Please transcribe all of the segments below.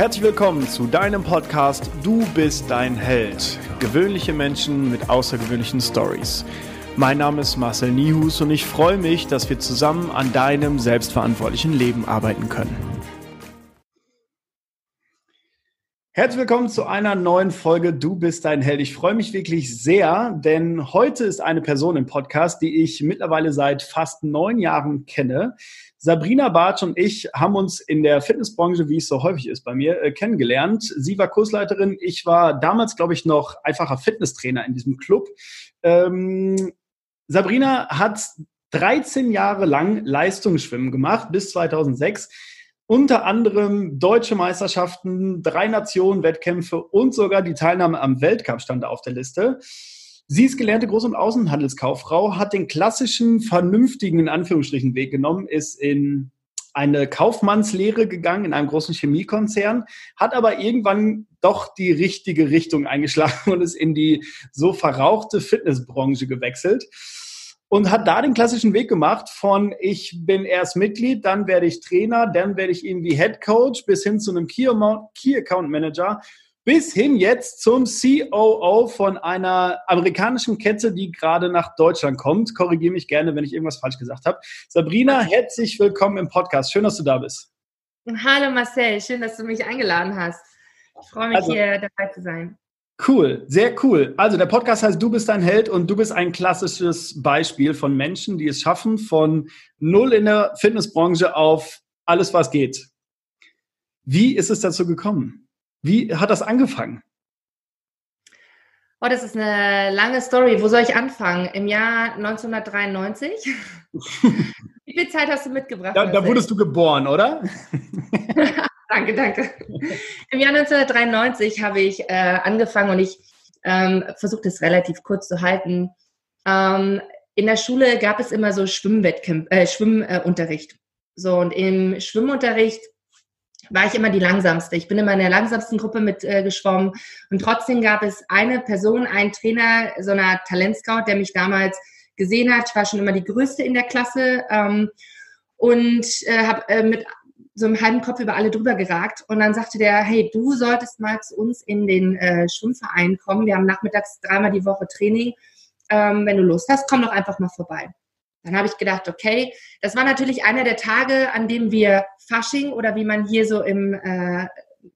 Herzlich willkommen zu deinem Podcast Du bist dein Held. Gewöhnliche Menschen mit außergewöhnlichen Stories. Mein Name ist Marcel Nihus und ich freue mich, dass wir zusammen an deinem selbstverantwortlichen Leben arbeiten können. Herzlich willkommen zu einer neuen Folge Du bist dein Held. Ich freue mich wirklich sehr, denn heute ist eine Person im Podcast, die ich mittlerweile seit fast neun Jahren kenne. Sabrina Bartsch und ich haben uns in der Fitnessbranche, wie es so häufig ist bei mir, äh, kennengelernt. Sie war Kursleiterin, ich war damals, glaube ich, noch einfacher Fitnesstrainer in diesem Club. Ähm, Sabrina hat 13 Jahre lang Leistungsschwimmen gemacht, bis 2006 unter anderem deutsche Meisterschaften, drei Nationen-Wettkämpfe und sogar die Teilnahme am Weltcup stand auf der Liste. Sie ist gelernte Groß- und Außenhandelskauffrau, hat den klassischen, vernünftigen, in Anführungsstrichen, Weg genommen, ist in eine Kaufmannslehre gegangen in einem großen Chemiekonzern, hat aber irgendwann doch die richtige Richtung eingeschlagen und ist in die so verrauchte Fitnessbranche gewechselt und hat da den klassischen Weg gemacht von ich bin erst Mitglied, dann werde ich Trainer, dann werde ich irgendwie Head Coach bis hin zu einem Key, Key Account Manager bis hin jetzt zum COO von einer amerikanischen Kette, die gerade nach Deutschland kommt. Korrigiere mich gerne, wenn ich irgendwas falsch gesagt habe. Sabrina, herzlich willkommen im Podcast. Schön, dass du da bist. Hallo Marcel, schön, dass du mich eingeladen hast. Ich freue mich, also, hier dabei zu sein. Cool, sehr cool. Also der Podcast heißt Du bist ein Held und du bist ein klassisches Beispiel von Menschen, die es schaffen, von null in der Fitnessbranche auf alles, was geht. Wie ist es dazu gekommen? Wie hat das angefangen? Oh, das ist eine lange Story. Wo soll ich anfangen? Im Jahr 1993? Wie viel Zeit hast du mitgebracht? Da, da wurdest du geboren, oder? Danke, danke. Im Jahr 1993 habe ich äh, angefangen und ich ähm, versuche das relativ kurz zu halten. Ähm, in der Schule gab es immer so Schwimmwettkämpfe, äh, Schwimmunterricht. so und im Schwimmunterricht war ich immer die langsamste. Ich bin immer in der langsamsten Gruppe mit äh, geschwommen und trotzdem gab es eine Person, einen Trainer, so einer Talentscout, der mich damals gesehen hat. Ich war schon immer die Größte in der Klasse ähm, und äh, habe äh, mit so im halben Kopf über alle drüber geragt. Und dann sagte der, hey, du solltest mal zu uns in den äh, Schwimmverein kommen. Wir haben nachmittags dreimal die Woche Training. Ähm, wenn du Lust hast, komm doch einfach mal vorbei. Dann habe ich gedacht, okay, das war natürlich einer der Tage, an dem wir Fasching oder wie man hier so im äh,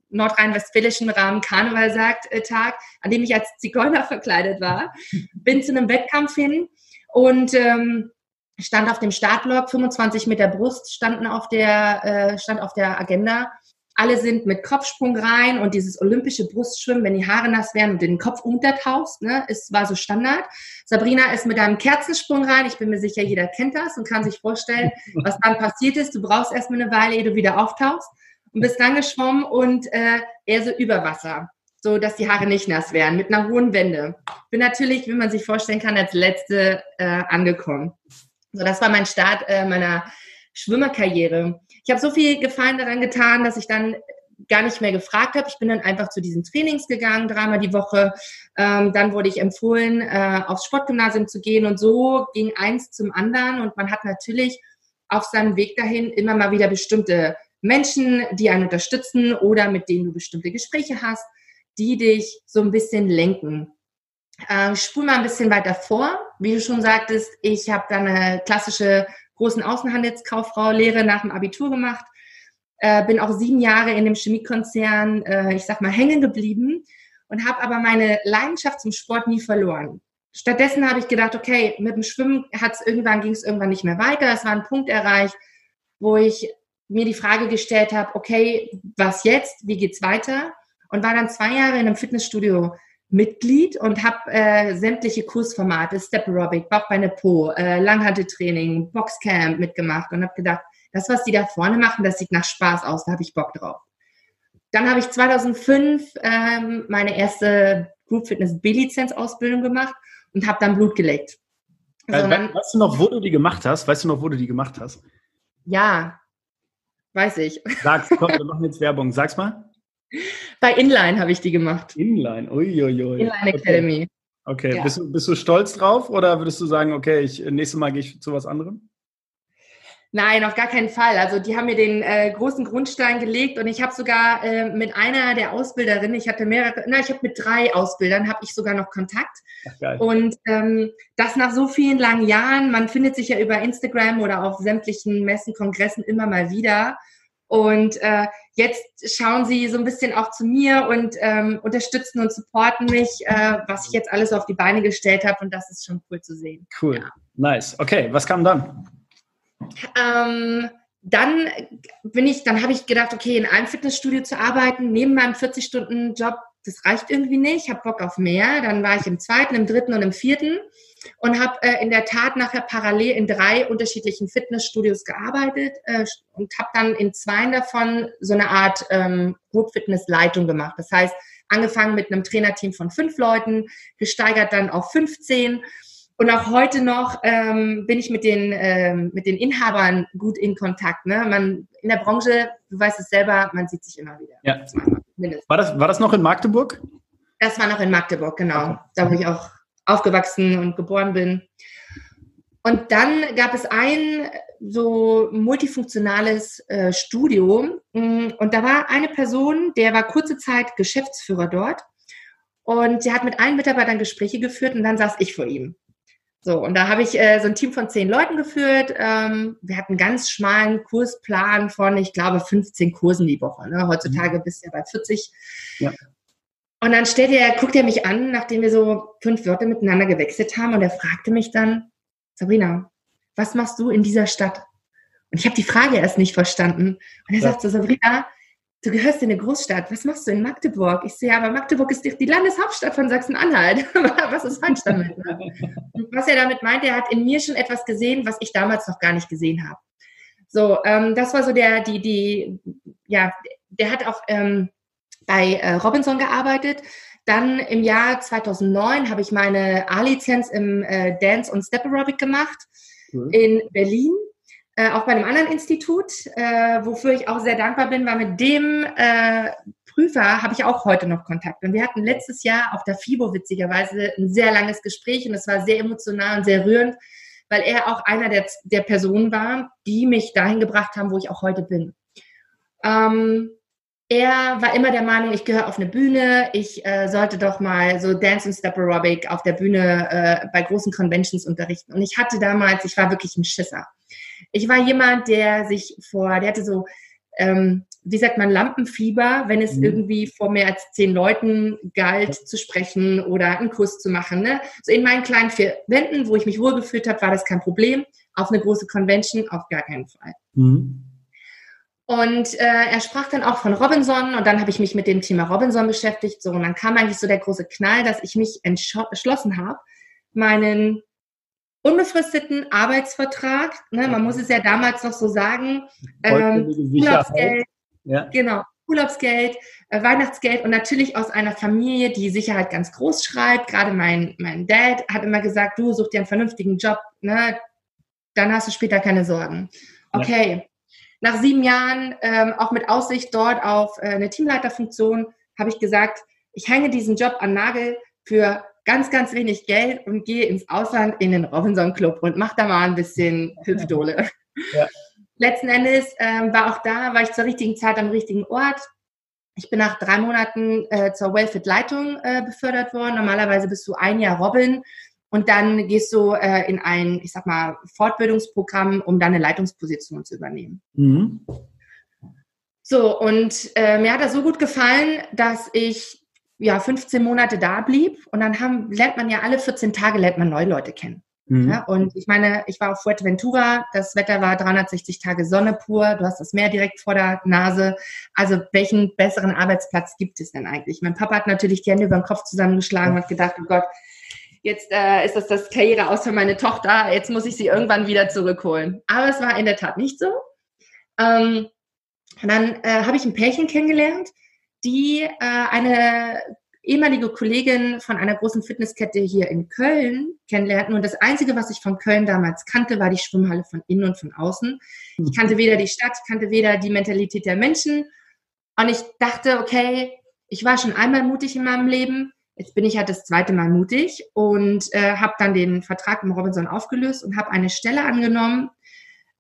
nordrhein-westfälischen Rahmen Karneval sagt, äh, Tag, an dem ich als Zigeuner verkleidet war. Bin zu einem Wettkampf hin und ähm, stand auf dem Startblock, 25 Meter Brust standen auf der, äh, stand auf der Agenda. Alle sind mit Kopfsprung rein und dieses olympische Brustschwimmen, wenn die Haare nass werden und den Kopf untertauchst, ne, es war so Standard. Sabrina ist mit einem Kerzensprung rein. Ich bin mir sicher, jeder kennt das und kann sich vorstellen, was dann passiert ist. Du brauchst erstmal eine Weile, ehe du wieder auftauchst und bist dann geschwommen und äh, eher so über Wasser, so dass die Haare nicht nass werden, mit einer hohen Wende. Bin natürlich, wie man sich vorstellen kann, als Letzte äh, angekommen. So, das war mein Start äh, meiner Schwimmerkarriere. Ich habe so viel Gefallen daran getan, dass ich dann gar nicht mehr gefragt habe. Ich bin dann einfach zu diesen Trainings gegangen, dreimal die Woche. Ähm, dann wurde ich empfohlen, äh, aufs Sportgymnasium zu gehen und so ging eins zum anderen und man hat natürlich auf seinem Weg dahin immer mal wieder bestimmte Menschen, die einen unterstützen oder mit denen du bestimmte Gespräche hast, die dich so ein bisschen lenken. Äh, spul mal ein bisschen weiter vor. Wie du schon sagtest, ich habe dann eine klassische großen Außenhandelskauffrau-Lehre nach dem Abitur gemacht. Äh, bin auch sieben Jahre in dem Chemiekonzern, äh, ich sag mal, hängen geblieben und habe aber meine Leidenschaft zum Sport nie verloren. Stattdessen habe ich gedacht, okay, mit dem Schwimmen hat's irgendwann ging es irgendwann nicht mehr weiter. Es war ein Punkt erreicht, wo ich mir die Frage gestellt habe, okay, was jetzt? Wie geht's weiter? Und war dann zwei Jahre in einem Fitnessstudio Mitglied und habe äh, sämtliche Kursformate, Step Aerobic, Bauchbeine Po, äh, Langhanteltraining, Boxcamp mitgemacht und habe gedacht, das, was die da vorne machen, das sieht nach Spaß aus, da habe ich Bock drauf. Dann habe ich 2005 ähm, meine erste Group Fitness B-Lizenz-Ausbildung gemacht und habe dann Blut geleckt. Also dann, weißt du noch, wo du die gemacht hast? Weißt du noch, wo du die gemacht hast? Ja, weiß ich. Sag's, komm, wir machen jetzt Werbung. Sag's mal. Bei Inline habe ich die gemacht. Inline, uiuiui. Inline Academy. Okay, okay. Ja. Bist, du, bist du stolz drauf oder würdest du sagen, okay, ich, nächstes Mal gehe ich zu was anderem? Nein, auf gar keinen Fall. Also die haben mir den äh, großen Grundstein gelegt und ich habe sogar äh, mit einer der Ausbilderinnen, ich hatte mehrere, na, ich habe mit drei Ausbildern, habe ich sogar noch Kontakt. Ach, und ähm, das nach so vielen langen Jahren, man findet sich ja über Instagram oder auf sämtlichen Messen, Kongressen immer mal wieder. Und äh, jetzt schauen sie so ein bisschen auch zu mir und ähm, unterstützen und supporten mich, äh, was ich jetzt alles auf die Beine gestellt habe. Und das ist schon cool zu sehen. Cool. Ja. Nice. Okay, was kam dann? Ähm, dann bin ich, dann habe ich gedacht, okay, in einem Fitnessstudio zu arbeiten, neben meinem 40-Stunden-Job, das reicht irgendwie nicht. Ich habe Bock auf mehr. Dann war ich im zweiten, im dritten und im vierten und habe äh, in der Tat nachher parallel in drei unterschiedlichen Fitnessstudios gearbeitet äh, und habe dann in zwei davon so eine Art ähm, Group Fitness Leitung gemacht. Das heißt, angefangen mit einem Trainerteam von fünf Leuten, gesteigert dann auf 15 und auch heute noch ähm, bin ich mit den, ähm, mit den Inhabern gut in Kontakt. Ne? Man, in der Branche, du weißt es selber, man sieht sich immer wieder. Ja. War, das, war das noch in Magdeburg? Das war noch in Magdeburg, genau. Okay. Da, wo ich auch aufgewachsen und geboren bin. Und dann gab es ein so multifunktionales äh, Studio. Mm, und da war eine Person, der war kurze Zeit Geschäftsführer dort. Und der hat mit allen Mitarbeitern Gespräche geführt und dann saß ich vor ihm. So, und da habe ich äh, so ein Team von zehn Leuten geführt. Ähm, wir hatten einen ganz schmalen Kursplan von, ich glaube, 15 Kursen die Woche. Ne? Heutzutage mhm. bist du ja bei 40. Ja. Und dann stellt er, guckt er mich an, nachdem wir so fünf Wörter miteinander gewechselt haben, und er fragte mich dann, Sabrina, was machst du in dieser Stadt? Und ich habe die Frage erst nicht verstanden. Und er ja. sagt so, Sabrina, du gehörst in eine Großstadt, was machst du in Magdeburg? Ich sehe, aber Magdeburg ist die Landeshauptstadt von Sachsen-Anhalt. was ist falsch damit? Und was er damit meint, er hat in mir schon etwas gesehen, was ich damals noch gar nicht gesehen habe. So, ähm, das war so der, die, die, ja, der hat auch ähm, bei äh, Robinson gearbeitet. Dann im Jahr 2009 habe ich meine A-Lizenz im äh, Dance und Step Aerobic gemacht mhm. in Berlin äh, auch bei einem anderen Institut, äh, wofür ich auch sehr dankbar bin, weil mit dem äh, Prüfer habe ich auch heute noch Kontakt. Und wir hatten letztes Jahr auf der FIBO witzigerweise ein sehr langes Gespräch und es war sehr emotional und sehr rührend, weil er auch einer der, der Personen war, die mich dahin gebracht haben, wo ich auch heute bin. Ähm, er war immer der Meinung, ich gehöre auf eine Bühne, ich äh, sollte doch mal so Dance und Step Aerobic auf der Bühne äh, bei großen Conventions unterrichten. Und ich hatte damals, ich war wirklich ein Schisser. Ich war jemand, der sich vor, der hatte so, ähm, wie sagt man, Lampenfieber, wenn es mhm. irgendwie vor mehr als zehn Leuten galt zu sprechen oder einen Kurs zu machen. Ne? So in meinen kleinen vier Wänden, wo ich mich wohlgefühlt habe, war das kein Problem. Auf eine große Convention auf gar keinen Fall. Mhm. Und äh, er sprach dann auch von Robinson und dann habe ich mich mit dem Thema Robinson beschäftigt. So, und dann kam eigentlich so der große Knall, dass ich mich entschlossen habe, meinen unbefristeten Arbeitsvertrag, ne, man muss es ja damals noch so sagen, ähm, Urlaubsgeld, ja. genau, Urlaubsgeld, äh, Weihnachtsgeld und natürlich aus einer Familie, die Sicherheit ganz groß schreibt. Gerade mein, mein Dad hat immer gesagt, du such dir einen vernünftigen Job, ne, dann hast du später keine Sorgen. Okay. Ja. Nach sieben Jahren, ähm, auch mit Aussicht dort auf äh, eine Teamleiterfunktion, habe ich gesagt, ich hänge diesen Job an Nagel für ganz, ganz wenig Geld und gehe ins Ausland in den Robinson Club und mache da mal ein bisschen Hüpfdole. Ja. Letzten Endes ähm, war auch da, war ich zur richtigen Zeit am richtigen Ort. Ich bin nach drei Monaten äh, zur Wellfit-Leitung äh, befördert worden. Normalerweise bist du ein Jahr Robin und dann gehst du äh, in ein, ich sag mal, Fortbildungsprogramm, um dann eine Leitungsposition zu übernehmen. Mhm. So, und äh, mir hat das so gut gefallen, dass ich ja 15 Monate da blieb und dann haben, lernt man ja alle 14 Tage lernt man neue Leute kennen. Mhm. Ja, und ich meine, ich war auf Fuerteventura, das Wetter war 360 Tage Sonne pur, du hast das Meer direkt vor der Nase. Also welchen besseren Arbeitsplatz gibt es denn eigentlich? Mein Papa hat natürlich die Hände über den Kopf zusammengeschlagen und gedacht, oh Gott, jetzt äh, ist das das Karriere aus für meine Tochter, jetzt muss ich sie irgendwann wieder zurückholen. Aber es war in der Tat nicht so. Ähm, dann äh, habe ich ein Pärchen kennengelernt, die äh, eine ehemalige Kollegin von einer großen Fitnesskette hier in Köln kennenlernten. Und das Einzige, was ich von Köln damals kannte, war die Schwimmhalle von innen und von außen. Ich kannte weder die Stadt, kannte weder die Mentalität der Menschen. Und ich dachte, okay, ich war schon einmal mutig in meinem Leben. Jetzt bin ich halt das zweite Mal mutig und äh, habe dann den Vertrag im Robinson aufgelöst und habe eine Stelle angenommen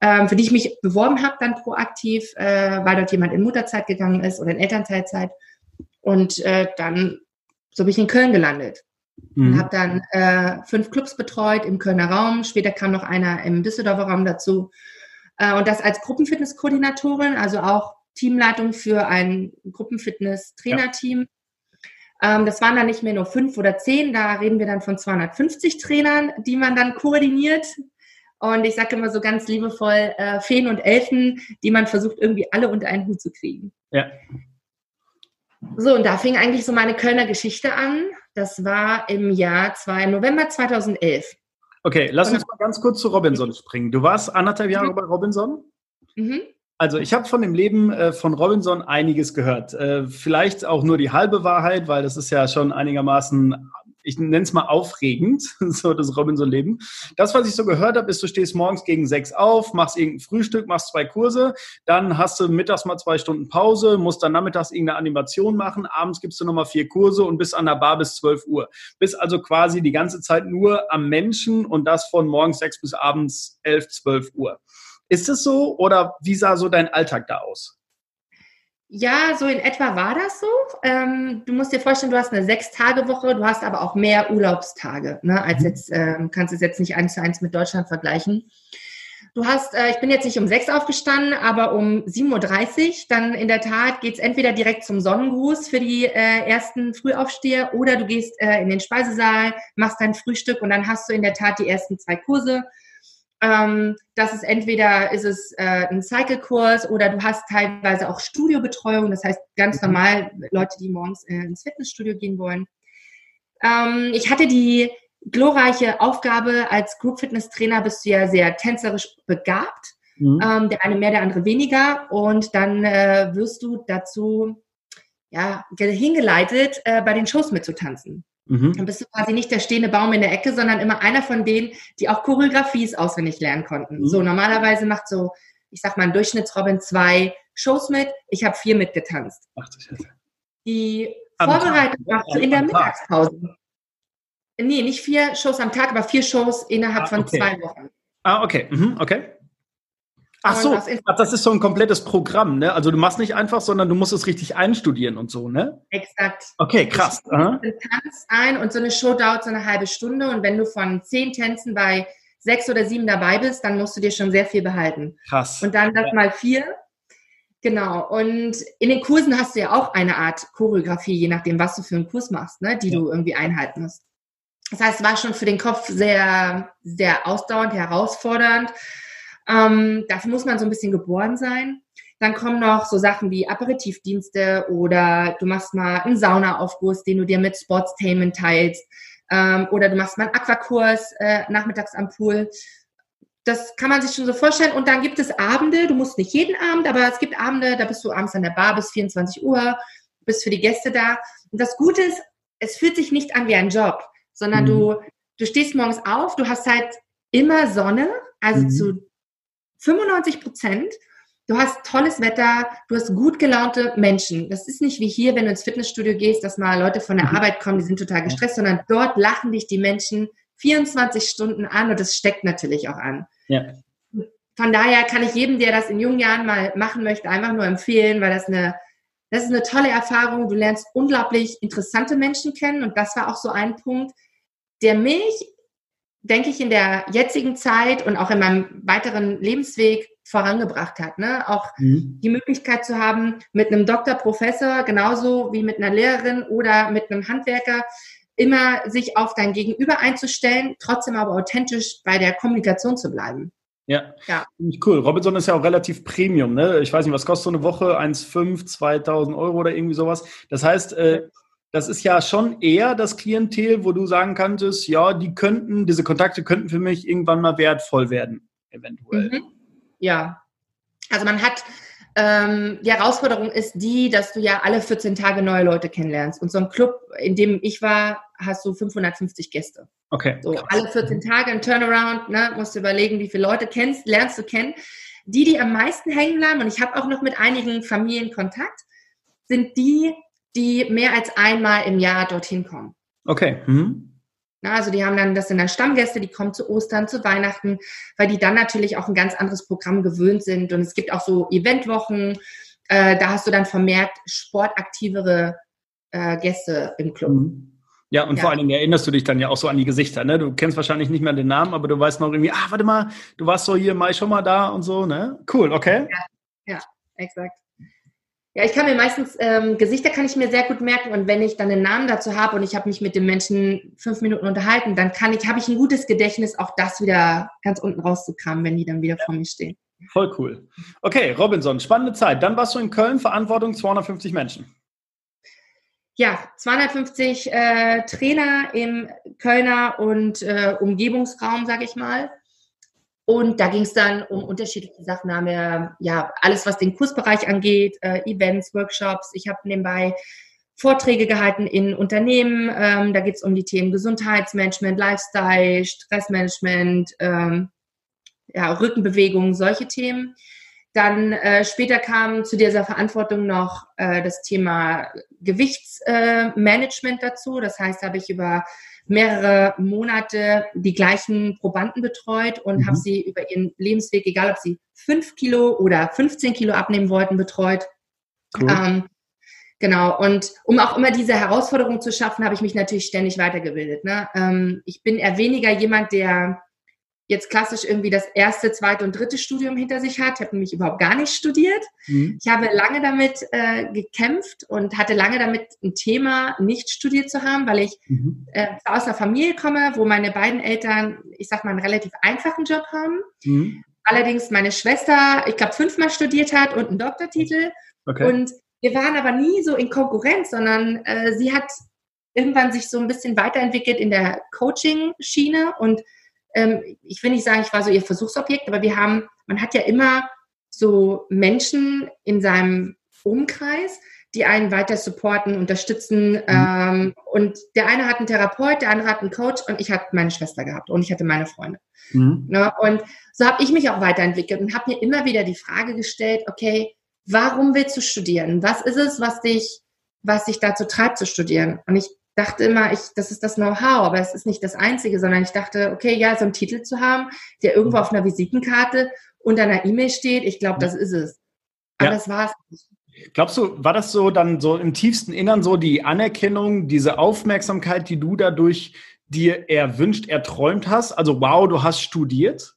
ähm, für die ich mich beworben habe, dann proaktiv, äh, weil dort jemand in Mutterzeit gegangen ist oder in Elternteilzeit. Und äh, dann so bin ich in Köln gelandet. Mhm. Und habe dann äh, fünf Clubs betreut im Kölner Raum. Später kam noch einer im Düsseldorfer Raum dazu. Äh, und das als Gruppenfitnesskoordinatorin, also auch Teamleitung für ein Gruppenfitness-Trainerteam. Ja. Ähm, das waren dann nicht mehr nur fünf oder zehn, da reden wir dann von 250 Trainern, die man dann koordiniert. Und ich sage immer so ganz liebevoll, äh, Feen und Elfen, die man versucht irgendwie alle unter einen Hut zu kriegen. Ja. So, und da fing eigentlich so meine Kölner Geschichte an. Das war im Jahr zwei, November 2011. Okay, lass uns mal ganz kurz zu Robinson springen. Du warst anderthalb Jahre mhm. bei Robinson? Mhm. Also ich habe von dem Leben äh, von Robinson einiges gehört. Äh, vielleicht auch nur die halbe Wahrheit, weil das ist ja schon einigermaßen ich nenne es mal aufregend, so das Robinson-Leben. Das, was ich so gehört habe, ist, du stehst morgens gegen sechs auf, machst irgendein Frühstück, machst zwei Kurse, dann hast du mittags mal zwei Stunden Pause, musst dann nachmittags irgendeine Animation machen, abends gibst du nochmal vier Kurse und bist an der Bar bis zwölf Uhr. Bist also quasi die ganze Zeit nur am Menschen und das von morgens sechs bis abends elf, zwölf Uhr. Ist es so oder wie sah so dein Alltag da aus? Ja, so in etwa war das so. Ähm, du musst dir vorstellen, du hast eine Sechs-Tage-Woche, du hast aber auch mehr Urlaubstage, ne, als mhm. jetzt, ähm, kannst es jetzt nicht eins zu eins mit Deutschland vergleichen. Du hast, äh, ich bin jetzt nicht um sechs aufgestanden, aber um 7.30 Uhr, dann in der Tat geht's entweder direkt zum Sonnengruß für die äh, ersten Frühaufsteher oder du gehst äh, in den Speisesaal, machst dein Frühstück und dann hast du in der Tat die ersten zwei Kurse ähm, das ist entweder ist es äh, ein Cycle-Kurs oder du hast teilweise auch Studiobetreuung, das heißt ganz mhm. normal Leute, die morgens äh, ins Fitnessstudio gehen wollen. Ähm, ich hatte die glorreiche Aufgabe, als Group Fitness Trainer bist du ja sehr tänzerisch begabt. Mhm. Ähm, der eine mehr, der andere weniger. Und dann äh, wirst du dazu ja, hingeleitet, äh, bei den Shows mitzutanzen. Mhm. Dann bist du quasi nicht der stehende Baum in der Ecke, sondern immer einer von denen, die auch Choreografies auswendig lernen konnten. Mhm. So, normalerweise macht so, ich sag mal, ein Durchschnittsrobin zwei Shows mit. Ich habe vier mitgetanzt. Ach, das ist die am Vorbereitung machst du in der Mittagspause. Nee, nicht vier Shows am Tag, aber vier Shows innerhalb ah, von zwei Wochen. Ah, okay. Mhm, okay. Ach so, das ist so ein komplettes Programm, ne? Also du machst nicht einfach, sondern du musst es richtig einstudieren und so, ne? Exakt. Okay, krass. Du tanzt ein und so eine Show dauert so eine halbe Stunde und wenn du von zehn Tänzen bei sechs oder sieben dabei bist, dann musst du dir schon sehr viel behalten. Krass. Und dann das mal vier. Genau. Und in den Kursen hast du ja auch eine Art Choreografie, je nachdem, was du für einen Kurs machst, ne? Die ja. du irgendwie einhalten musst. Das heißt, es war schon für den Kopf sehr, sehr ausdauernd, herausfordernd. Ähm, dafür muss man so ein bisschen geboren sein. Dann kommen noch so Sachen wie Aperitivdienste oder du machst mal einen Saunaaufguss, den du dir mit Sportstainment teilst. Ähm, oder du machst mal einen Aquakurs äh, nachmittags am Pool. Das kann man sich schon so vorstellen. Und dann gibt es Abende, du musst nicht jeden Abend, aber es gibt Abende, da bist du abends an der Bar bis 24 Uhr, bist für die Gäste da. Und das Gute ist, es fühlt sich nicht an wie ein Job, sondern mhm. du, du stehst morgens auf, du hast halt immer Sonne, also mhm. zu 95 Prozent. Du hast tolles Wetter, du hast gut gelaunte Menschen. Das ist nicht wie hier, wenn du ins Fitnessstudio gehst, dass mal Leute von der mhm. Arbeit kommen, die sind total gestresst, sondern dort lachen dich die Menschen 24 Stunden an und das steckt natürlich auch an. Ja. Von daher kann ich jedem, der das in jungen Jahren mal machen möchte, einfach nur empfehlen, weil das eine, das ist eine tolle Erfahrung. Du lernst unglaublich interessante Menschen kennen und das war auch so ein Punkt, der mich denke ich, in der jetzigen Zeit und auch in meinem weiteren Lebensweg vorangebracht hat. Ne? Auch mhm. die Möglichkeit zu haben, mit einem Doktor, Professor, genauso wie mit einer Lehrerin oder mit einem Handwerker, immer sich auf dein Gegenüber einzustellen, trotzdem aber authentisch bei der Kommunikation zu bleiben. Ja, ja. cool. Robinson ist ja auch relativ Premium. Ne? Ich weiß nicht, was kostet so eine Woche? 1,5, 2000 Euro oder irgendwie sowas. Das heißt, äh, das ist ja schon eher das Klientel, wo du sagen kanntest, ja, die könnten, diese Kontakte könnten für mich irgendwann mal wertvoll werden, eventuell. Mhm. Ja. Also man hat, ähm, die Herausforderung ist die, dass du ja alle 14 Tage neue Leute kennenlernst. Und so ein Club, in dem ich war, hast du 550 Gäste. Okay. So, alle 14 Tage ein Turnaround, ne, musst du überlegen, wie viele Leute kennst, lernst du kennen. Die, die am meisten hängen bleiben, und ich habe auch noch mit einigen Familien Kontakt, sind die, die mehr als einmal im Jahr dorthin kommen. Okay. Mhm. Na, also die haben dann, das sind dann Stammgäste, die kommen zu Ostern, zu Weihnachten, weil die dann natürlich auch ein ganz anderes Programm gewöhnt sind. Und es gibt auch so Eventwochen, äh, da hast du dann vermehrt sportaktivere äh, Gäste im Club. Mhm. Ja, und ja. vor allen Dingen erinnerst du dich dann ja auch so an die Gesichter, ne? Du kennst wahrscheinlich nicht mehr den Namen, aber du weißt noch irgendwie, ah, warte mal, du warst so hier mal schon mal da und so, ne? Cool, okay. Ja, ja exakt. Ja, ich kann mir meistens, ähm, Gesichter kann ich mir sehr gut merken und wenn ich dann einen Namen dazu habe und ich habe mich mit dem Menschen fünf Minuten unterhalten, dann kann ich, habe ich ein gutes Gedächtnis, auch das wieder ganz unten rauszukramen, wenn die dann wieder vor mir stehen. Voll cool. Okay, Robinson, spannende Zeit. Dann warst du in Köln, Verantwortung 250 Menschen. Ja, 250 äh, Trainer im Kölner und äh, Umgebungsraum, sage ich mal. Und da ging es dann um unterschiedliche Sachen. Haben wir ja alles, was den Kursbereich angeht, äh, Events, Workshops. Ich habe nebenbei Vorträge gehalten in Unternehmen. Ähm, da geht es um die Themen Gesundheitsmanagement, Lifestyle, Stressmanagement, ähm, ja, Rückenbewegung, solche Themen. Dann äh, später kam zu dieser Verantwortung noch äh, das Thema Gewichtsmanagement äh, dazu. Das heißt, habe ich über mehrere Monate die gleichen Probanden betreut und mhm. habe sie über ihren Lebensweg, egal ob sie fünf Kilo oder 15 Kilo abnehmen wollten, betreut. Cool. Ähm, genau. Und um auch immer diese Herausforderung zu schaffen, habe ich mich natürlich ständig weitergebildet. Ne? Ähm, ich bin eher weniger jemand, der jetzt klassisch irgendwie das erste, zweite und dritte Studium hinter sich hat. Ich habe nämlich überhaupt gar nicht studiert. Mhm. Ich habe lange damit äh, gekämpft und hatte lange damit ein Thema, nicht studiert zu haben, weil ich mhm. äh, aus einer Familie komme, wo meine beiden Eltern, ich sag mal, einen relativ einfachen Job haben. Mhm. Allerdings meine Schwester, ich glaube, fünfmal studiert hat und einen Doktortitel. Okay. Und wir waren aber nie so in Konkurrenz, sondern äh, sie hat irgendwann sich so ein bisschen weiterentwickelt in der Coaching-Schiene und ich will nicht sagen, ich war so ihr Versuchsobjekt, aber wir haben, man hat ja immer so Menschen in seinem Umkreis, die einen weiter supporten, unterstützen. Mhm. Ähm, und der eine hat einen Therapeut, der andere hat einen Coach und ich hatte meine Schwester gehabt und ich hatte meine Freunde. Mhm. Ne? Und so habe ich mich auch weiterentwickelt und habe mir immer wieder die Frage gestellt, okay, warum willst du studieren? Was ist es, was dich, was dich dazu treibt zu studieren? Und ich dachte immer, ich, das ist das Know-how, aber es ist nicht das Einzige, sondern ich dachte, okay, ja, so einen Titel zu haben, der irgendwo auf einer Visitenkarte unter einer E-Mail steht, ich glaube, das ist es. Aber ja. das war es nicht. Glaubst du, war das so dann so im tiefsten Innern so die Anerkennung, diese Aufmerksamkeit, die du dadurch dir erwünscht, erträumt hast? Also wow, du hast studiert?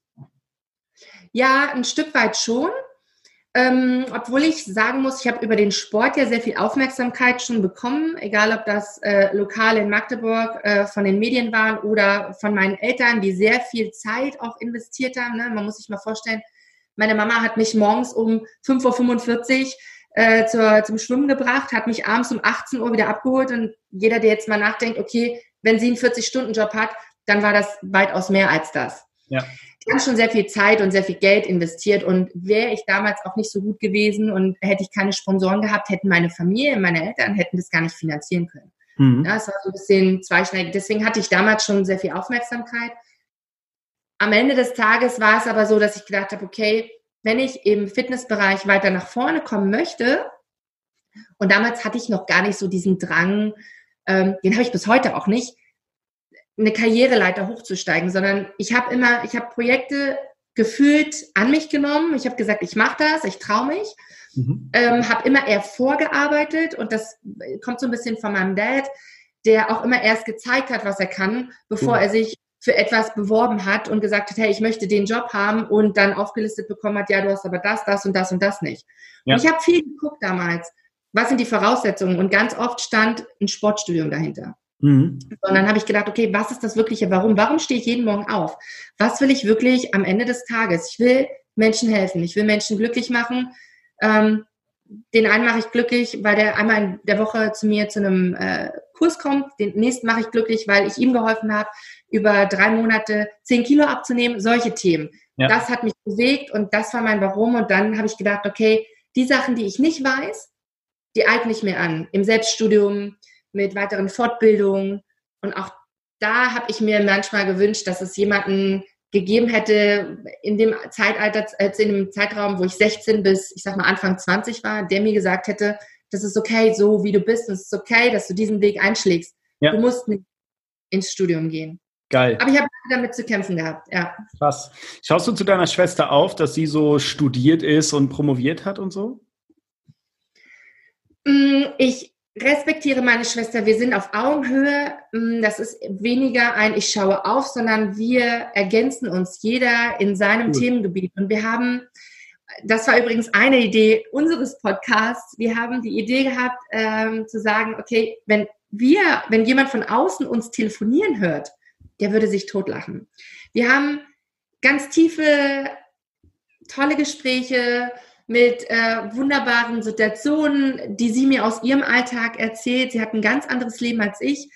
Ja, ein Stück weit schon. Ähm, obwohl ich sagen muss, ich habe über den Sport ja sehr viel Aufmerksamkeit schon bekommen, egal ob das äh, lokal in Magdeburg äh, von den Medien waren oder von meinen Eltern, die sehr viel Zeit auch investiert haben. Ne? Man muss sich mal vorstellen, meine Mama hat mich morgens um 5.45 Uhr äh, zur, zum Schwimmen gebracht, hat mich abends um 18 Uhr wieder abgeholt und jeder, der jetzt mal nachdenkt, okay, wenn sie einen 40-Stunden-Job hat, dann war das weitaus mehr als das. Ja haben schon sehr viel Zeit und sehr viel Geld investiert und wäre ich damals auch nicht so gut gewesen und hätte ich keine Sponsoren gehabt, hätten meine Familie, meine Eltern hätten das gar nicht finanzieren können. Mhm. Ja, es war so ein bisschen zweischneidig. Deswegen hatte ich damals schon sehr viel Aufmerksamkeit. Am Ende des Tages war es aber so, dass ich gedacht habe, okay, wenn ich im Fitnessbereich weiter nach vorne kommen möchte, und damals hatte ich noch gar nicht so diesen Drang, ähm, den habe ich bis heute auch nicht, eine Karriereleiter hochzusteigen, sondern ich habe immer, ich habe Projekte gefühlt an mich genommen. Ich habe gesagt, ich mache das, ich traue mich. Mhm. Ähm, habe immer eher vorgearbeitet und das kommt so ein bisschen von meinem Dad, der auch immer erst gezeigt hat, was er kann, bevor mhm. er sich für etwas beworben hat und gesagt hat, hey, ich möchte den Job haben und dann aufgelistet bekommen hat, ja, du hast aber das, das und das und das nicht. Ja. Und ich habe viel geguckt damals, was sind die Voraussetzungen und ganz oft stand ein Sportstudium dahinter. Mhm. Und dann habe ich gedacht, okay, was ist das wirkliche Warum? Warum stehe ich jeden Morgen auf? Was will ich wirklich am Ende des Tages? Ich will Menschen helfen, ich will Menschen glücklich machen. Ähm, den einen mache ich glücklich, weil der einmal in der Woche zu mir zu einem äh, Kurs kommt. Den nächsten mache ich glücklich, weil ich ihm geholfen habe, über drei Monate zehn Kilo abzunehmen. Solche Themen. Ja. Das hat mich bewegt und das war mein Warum. Und dann habe ich gedacht, okay, die Sachen, die ich nicht weiß, die eigne ich mir an. Im Selbststudium, mit weiteren Fortbildungen. Und auch da habe ich mir manchmal gewünscht, dass es jemanden gegeben hätte in dem Zeitalter, also in dem Zeitraum, wo ich 16 bis, ich sag mal, Anfang 20 war, der mir gesagt hätte, das ist okay, so wie du bist, und es ist okay, dass du diesen Weg einschlägst. Ja. Du musst nicht ins Studium gehen. Geil. Aber ich habe damit zu kämpfen gehabt, ja. Krass. Schaust du zu deiner Schwester auf, dass sie so studiert ist und promoviert hat und so? Mm, ich respektiere meine Schwester. Wir sind auf Augenhöhe. Mm, das ist weniger ein Ich schaue auf, sondern wir ergänzen uns, jeder in seinem cool. Themengebiet. Und wir haben, das war übrigens eine Idee unseres Podcasts, wir haben die Idee gehabt, ähm, zu sagen, okay, wenn wir, wenn jemand von außen uns telefonieren hört, der würde sich totlachen. Wir haben ganz tiefe, tolle Gespräche mit äh, wunderbaren Situationen, die sie mir aus ihrem Alltag erzählt. Sie hat ein ganz anderes Leben als ich.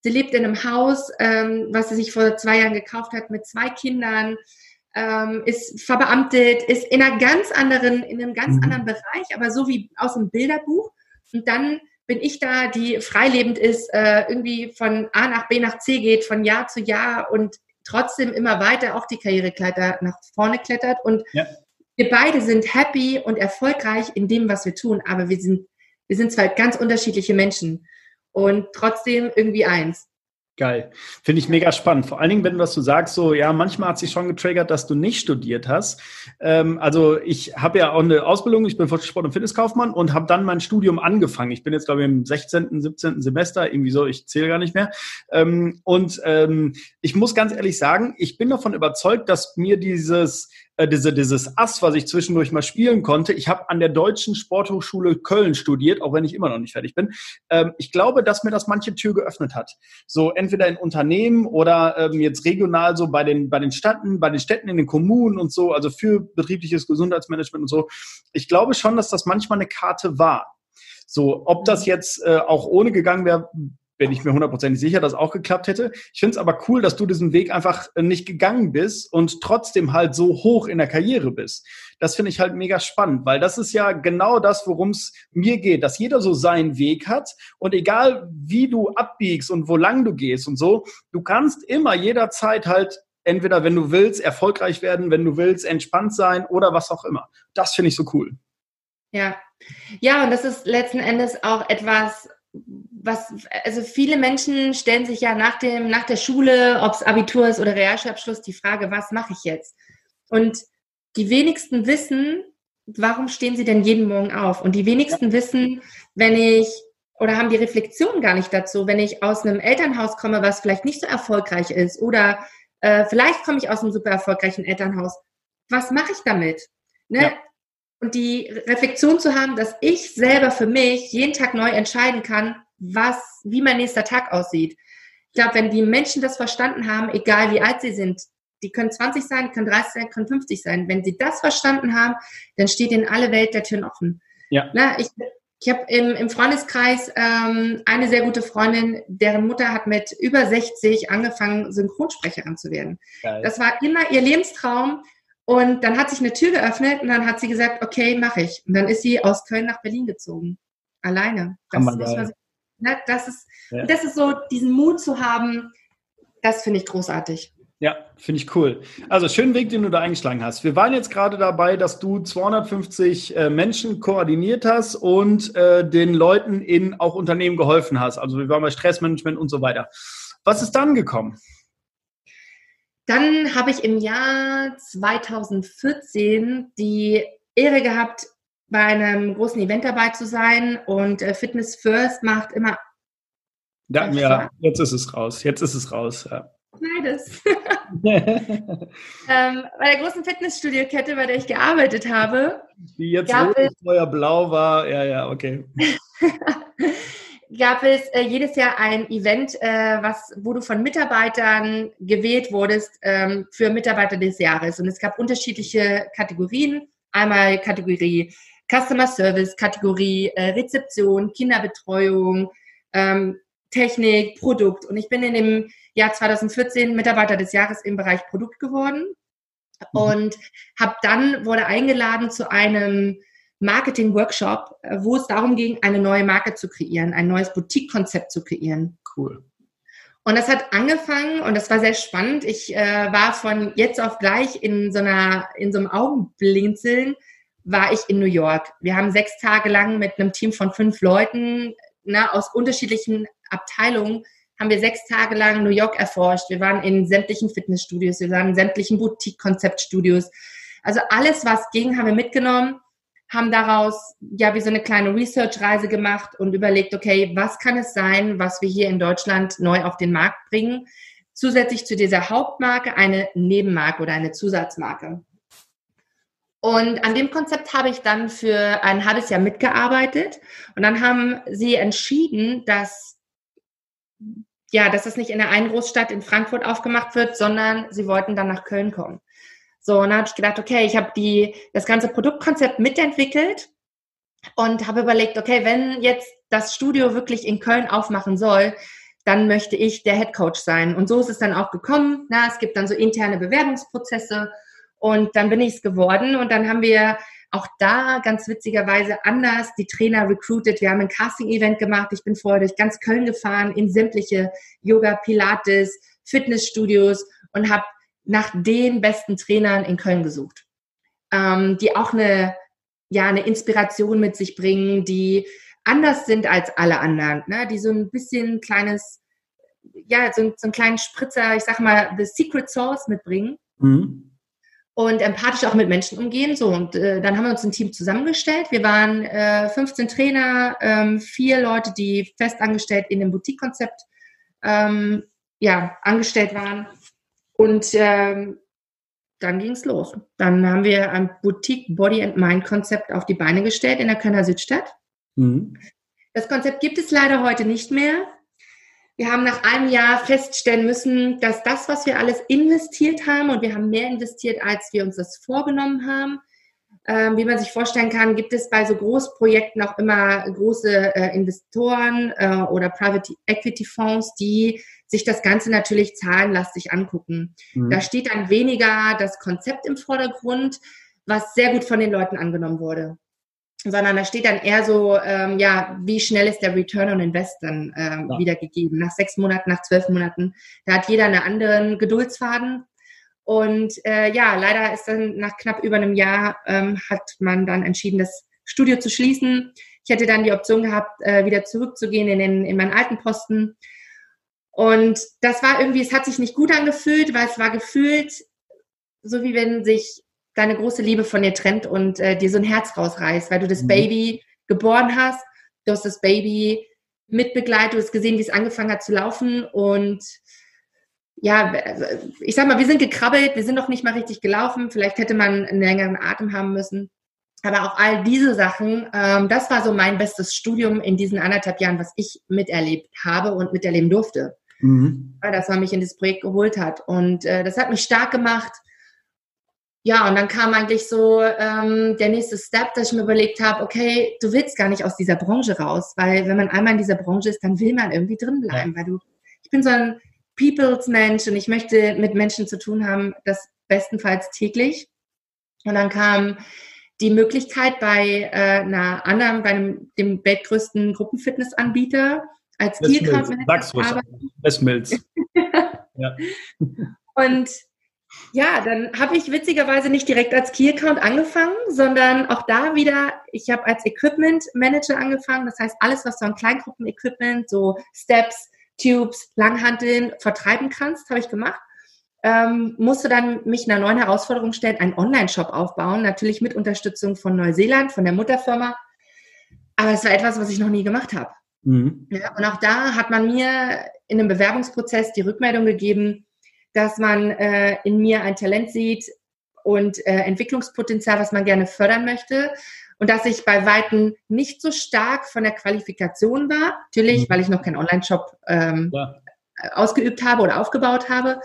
Sie lebt in einem Haus, ähm, was sie sich vor zwei Jahren gekauft hat, mit zwei Kindern, ähm, ist verbeamtet, ist in einer ganz anderen, in einem ganz mhm. anderen Bereich, aber so wie aus dem Bilderbuch. Und dann bin ich da, die freilebend ist, äh, irgendwie von A nach B nach C geht, von Jahr zu Jahr und trotzdem immer weiter auch die Karrierekletter nach vorne klettert. Und ja. Wir beide sind happy und erfolgreich in dem, was wir tun, aber wir sind, wir sind zwei ganz unterschiedliche Menschen und trotzdem irgendwie eins. Geil. Finde ich mega spannend. Vor allen Dingen, wenn du das so sagst, so, ja, manchmal hat sich schon getriggert, dass du nicht studiert hast. Ähm, also ich habe ja auch eine Ausbildung, ich bin Sport- und Fitnesskaufmann und habe dann mein Studium angefangen. Ich bin jetzt, glaube ich, im 16., 17. Semester, irgendwie so, ich zähle gar nicht mehr. Ähm, und ähm, ich muss ganz ehrlich sagen, ich bin davon überzeugt, dass mir dieses äh, diese, dieses Ass, was ich zwischendurch mal spielen konnte. Ich habe an der Deutschen Sporthochschule Köln studiert, auch wenn ich immer noch nicht fertig bin. Ähm, ich glaube, dass mir das manche Tür geöffnet hat. So entweder in Unternehmen oder ähm, jetzt regional so bei den, bei den Städten, bei den Städten in den Kommunen und so, also für betriebliches Gesundheitsmanagement und so. Ich glaube schon, dass das manchmal eine Karte war. So, ob das jetzt äh, auch ohne gegangen wäre, bin ich mir hundertprozentig sicher, dass auch geklappt hätte. Ich finde es aber cool, dass du diesen Weg einfach äh, nicht gegangen bist und trotzdem halt so hoch in der Karriere bist. Das finde ich halt mega spannend, weil das ist ja genau das, worum es mir geht, dass jeder so seinen Weg hat und egal wie du abbiegst und wo lang du gehst und so, du kannst immer jederzeit halt entweder, wenn du willst, erfolgreich werden, wenn du willst, entspannt sein oder was auch immer. Das finde ich so cool. Ja. Ja, und das ist letzten Endes auch etwas, was, also viele Menschen stellen sich ja nach dem, nach der Schule, ob es Abitur ist oder Realschulabschluss, die Frage, was mache ich jetzt? Und die wenigsten wissen, warum stehen sie denn jeden Morgen auf? Und die wenigsten wissen, wenn ich, oder haben die Reflexion gar nicht dazu, wenn ich aus einem Elternhaus komme, was vielleicht nicht so erfolgreich ist, oder äh, vielleicht komme ich aus einem super erfolgreichen Elternhaus, was mache ich damit? Ne? Ja und die Reflexion zu haben, dass ich selber für mich jeden Tag neu entscheiden kann, was, wie mein nächster Tag aussieht. Ich glaube, wenn die Menschen das verstanden haben, egal wie alt sie sind, die können 20 sein, können 30 sein, können 50 sein. Wenn sie das verstanden haben, dann steht ihnen alle Welt der Türen offen. Ja. Na, ich ich habe im, im Freundeskreis ähm, eine sehr gute Freundin, deren Mutter hat mit über 60 angefangen, Synchronsprecherin zu werden. Geil. Das war immer ihr Lebenstraum und dann hat sich eine Tür geöffnet und dann hat sie gesagt, okay, mache ich. Und dann ist sie aus Köln nach Berlin gezogen. Alleine. Das, muss man, ne, das, ist, ja. das ist so, diesen Mut zu haben, das finde ich großartig. Ja, finde ich cool. Also schönen Weg, den du da eingeschlagen hast. Wir waren jetzt gerade dabei, dass du 250 äh, Menschen koordiniert hast und äh, den Leuten in auch Unternehmen geholfen hast. Also wir waren bei Stressmanagement und so weiter. Was ist dann gekommen? Dann habe ich im Jahr 2014 die Ehre gehabt, bei einem großen Event dabei zu sein und äh, Fitness First macht immer. Da, ja, jetzt ist es raus. Jetzt ist es raus. Ja. Beides. ähm, bei der großen Fitnessstudio-Kette, bei der ich gearbeitet habe. Die jetzt rot vorher blau war. Ja, ja, okay. gab es äh, jedes Jahr ein Event, äh, was, wo du von Mitarbeitern gewählt wurdest ähm, für Mitarbeiter des Jahres. Und es gab unterschiedliche Kategorien. Einmal Kategorie Customer Service, Kategorie äh, Rezeption, Kinderbetreuung, ähm, Technik, Produkt. Und ich bin in dem Jahr 2014 Mitarbeiter des Jahres im Bereich Produkt geworden. Mhm. Und habe dann, wurde eingeladen zu einem Marketing-Workshop, äh, wo es darum ging, eine neue Marke zu kreieren, ein neues Boutique-Konzept zu kreieren. Cool. Und das hat angefangen und das war sehr spannend. Ich äh, war von jetzt auf gleich in so einer, in so einem Augenblinzeln war ich in New York. Wir haben sechs Tage lang mit einem Team von fünf Leuten na, ne, aus unterschiedlichen Abteilungen haben wir sechs Tage lang New York erforscht. Wir waren in sämtlichen Fitnessstudios, wir waren in sämtlichen Boutique-Konzeptstudios. Also alles, was ging, haben wir mitgenommen, haben daraus ja wie so eine kleine Research-Reise gemacht und überlegt, okay, was kann es sein, was wir hier in Deutschland neu auf den Markt bringen? Zusätzlich zu dieser Hauptmarke eine Nebenmarke oder eine Zusatzmarke. Und an dem Konzept habe ich dann für ein halbes Jahr mitgearbeitet. Und dann haben sie entschieden, dass, ja, dass das nicht in der einen Großstadt in Frankfurt aufgemacht wird, sondern sie wollten dann nach Köln kommen. So, und dann habe ich gedacht, okay, ich habe die, das ganze Produktkonzept mitentwickelt und habe überlegt, okay, wenn jetzt das Studio wirklich in Köln aufmachen soll, dann möchte ich der Head Coach sein. Und so ist es dann auch gekommen. Na, es gibt dann so interne Bewerbungsprozesse und dann bin ich es geworden und dann haben wir auch da ganz witzigerweise anders die Trainer recruited. Wir haben ein Casting-Event gemacht. Ich bin vorher durch ganz Köln gefahren in sämtliche Yoga, Pilates, Fitnessstudios und habe nach den besten Trainern in Köln gesucht, ähm, die auch eine, ja, eine Inspiration mit sich bringen, die anders sind als alle anderen, ne? die so ein bisschen kleines, ja, so, so einen kleinen Spritzer, ich sag mal, the secret sauce mitbringen. Mhm und empathisch auch mit Menschen umgehen. So, und äh, dann haben wir uns ein Team zusammengestellt. Wir waren äh, 15 Trainer, ähm, vier Leute, die festangestellt in dem Boutique-Konzept ähm, ja, angestellt waren. Und ähm, dann ging es los. Dann haben wir ein Boutique Body and Mind Konzept auf die Beine gestellt in der Kölner Südstadt. Mhm. Das Konzept gibt es leider heute nicht mehr. Wir haben nach einem Jahr feststellen müssen, dass das, was wir alles investiert haben, und wir haben mehr investiert, als wir uns das vorgenommen haben, wie man sich vorstellen kann, gibt es bei so Großprojekten auch immer große äh, Investoren äh, oder Private Equity Fonds, die sich das Ganze natürlich zahlenlastig angucken. Mhm. Da steht dann weniger das Konzept im Vordergrund, was sehr gut von den Leuten angenommen wurde sondern da steht dann eher so, ähm, ja, wie schnell ist der Return on Invest dann ähm, ja. wiedergegeben? Nach sechs Monaten, nach zwölf Monaten. Da hat jeder einen anderen Geduldsfaden. Und äh, ja, leider ist dann nach knapp über einem Jahr ähm, hat man dann entschieden, das Studio zu schließen. Ich hätte dann die Option gehabt, äh, wieder zurückzugehen in, den, in meinen alten Posten. Und das war irgendwie, es hat sich nicht gut angefühlt, weil es war gefühlt, so wie wenn sich deine große Liebe von dir trennt und äh, dir so ein Herz rausreißt, weil du das mhm. Baby geboren hast, du hast das Baby mitbegleitet, du hast gesehen, wie es angefangen hat zu laufen und ja, ich sag mal, wir sind gekrabbelt, wir sind noch nicht mal richtig gelaufen, vielleicht hätte man einen längeren Atem haben müssen. Aber auch all diese Sachen, ähm, das war so mein bestes Studium in diesen anderthalb Jahren, was ich miterlebt habe und miterleben durfte. Mhm. Weil das man mich in das Projekt geholt hat. Und äh, das hat mich stark gemacht ja, und dann kam eigentlich so ähm, der nächste Step, dass ich mir überlegt habe, okay, du willst gar nicht aus dieser Branche raus, weil wenn man einmal in dieser Branche ist, dann will man irgendwie drin bleiben, ja. weil du, ich bin so ein Peoples Mensch und ich möchte mit Menschen zu tun haben, das bestenfalls täglich. Und dann kam die Möglichkeit bei äh, einer anderen, bei einem, dem weltgrößten Gruppenfitnessanbieter als Key Account Manager. Westmills. ja. Und ja, dann habe ich witzigerweise nicht direkt als Key Account angefangen, sondern auch da wieder, ich habe als Equipment Manager angefangen. Das heißt, alles, was du an Kleingruppen-Equipment, so Steps, Tubes, Langhanteln vertreiben kannst, habe ich gemacht. Ähm, musste dann mich einer neuen Herausforderung stellen, einen Online-Shop aufbauen, natürlich mit Unterstützung von Neuseeland, von der Mutterfirma. Aber es war etwas, was ich noch nie gemacht habe. Mhm. Ja, und auch da hat man mir in einem Bewerbungsprozess die Rückmeldung gegeben, dass man äh, in mir ein Talent sieht und äh, Entwicklungspotenzial, was man gerne fördern möchte. Und dass ich bei Weitem nicht so stark von der Qualifikation war. Natürlich, mhm. weil ich noch keinen Online-Shop ähm, ja. ausgeübt habe oder aufgebaut habe.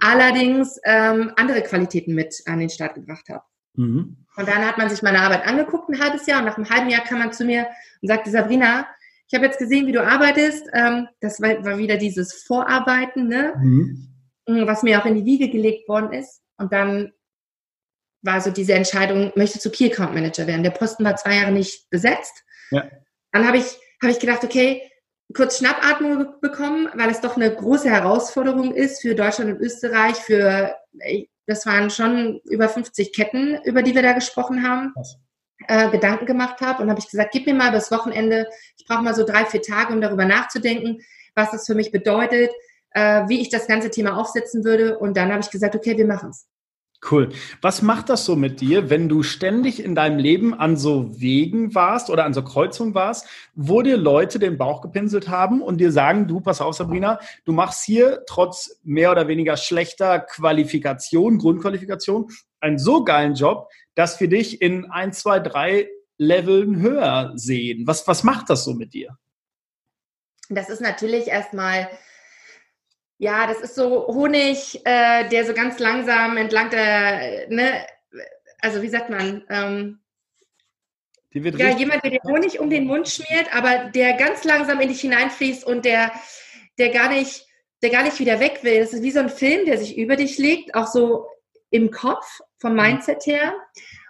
Allerdings ähm, andere Qualitäten mit an den Start gebracht habe. Mhm. Und dann hat man sich meine Arbeit angeguckt, ein halbes Jahr. Und nach einem halben Jahr kam man zu mir und sagte, Sabrina, ich habe jetzt gesehen, wie du arbeitest. Ähm, das war, war, wieder dieses Vorarbeiten. Ne? Mhm. Mm, was mir auch in die Wiege gelegt worden ist. Und dann war so diese Entscheidung, möchte zu Key Account Manager werden. Der Posten war zwei Jahre nicht besetzt. Ja. Dann habe ich, hab ich gedacht, okay, kurz Schnappatmung bekommen, weil es doch eine große Herausforderung ist für Deutschland und Österreich, für, das waren schon über 50 Ketten, über die wir da gesprochen haben, äh, Gedanken gemacht habe und habe ich gesagt, gib mir mal das Wochenende, ich brauche mal so drei, vier Tage, um darüber nachzudenken, was das für mich bedeutet, äh, wie ich das ganze Thema aufsetzen würde. Und dann habe ich gesagt, okay, wir machen es. Cool. Was macht das so mit dir, wenn du ständig in deinem Leben an so Wegen warst oder an so Kreuzungen warst, wo dir Leute den Bauch gepinselt haben und dir sagen, du, pass auf, Sabrina, du machst hier trotz mehr oder weniger schlechter Qualifikation, Grundqualifikation, einen so geilen Job, dass wir dich in ein, zwei, drei Leveln höher sehen. Was, was macht das so mit dir? Das ist natürlich erstmal ja, das ist so Honig, äh, der so ganz langsam entlang der, ne, also wie sagt man, ähm, ja, jemand, der den Honig um den Mund schmiert, aber der ganz langsam in dich hineinfließt und der, der gar nicht, der gar nicht wieder weg will. Das ist wie so ein Film, der sich über dich legt, auch so im Kopf, vom mhm. Mindset her.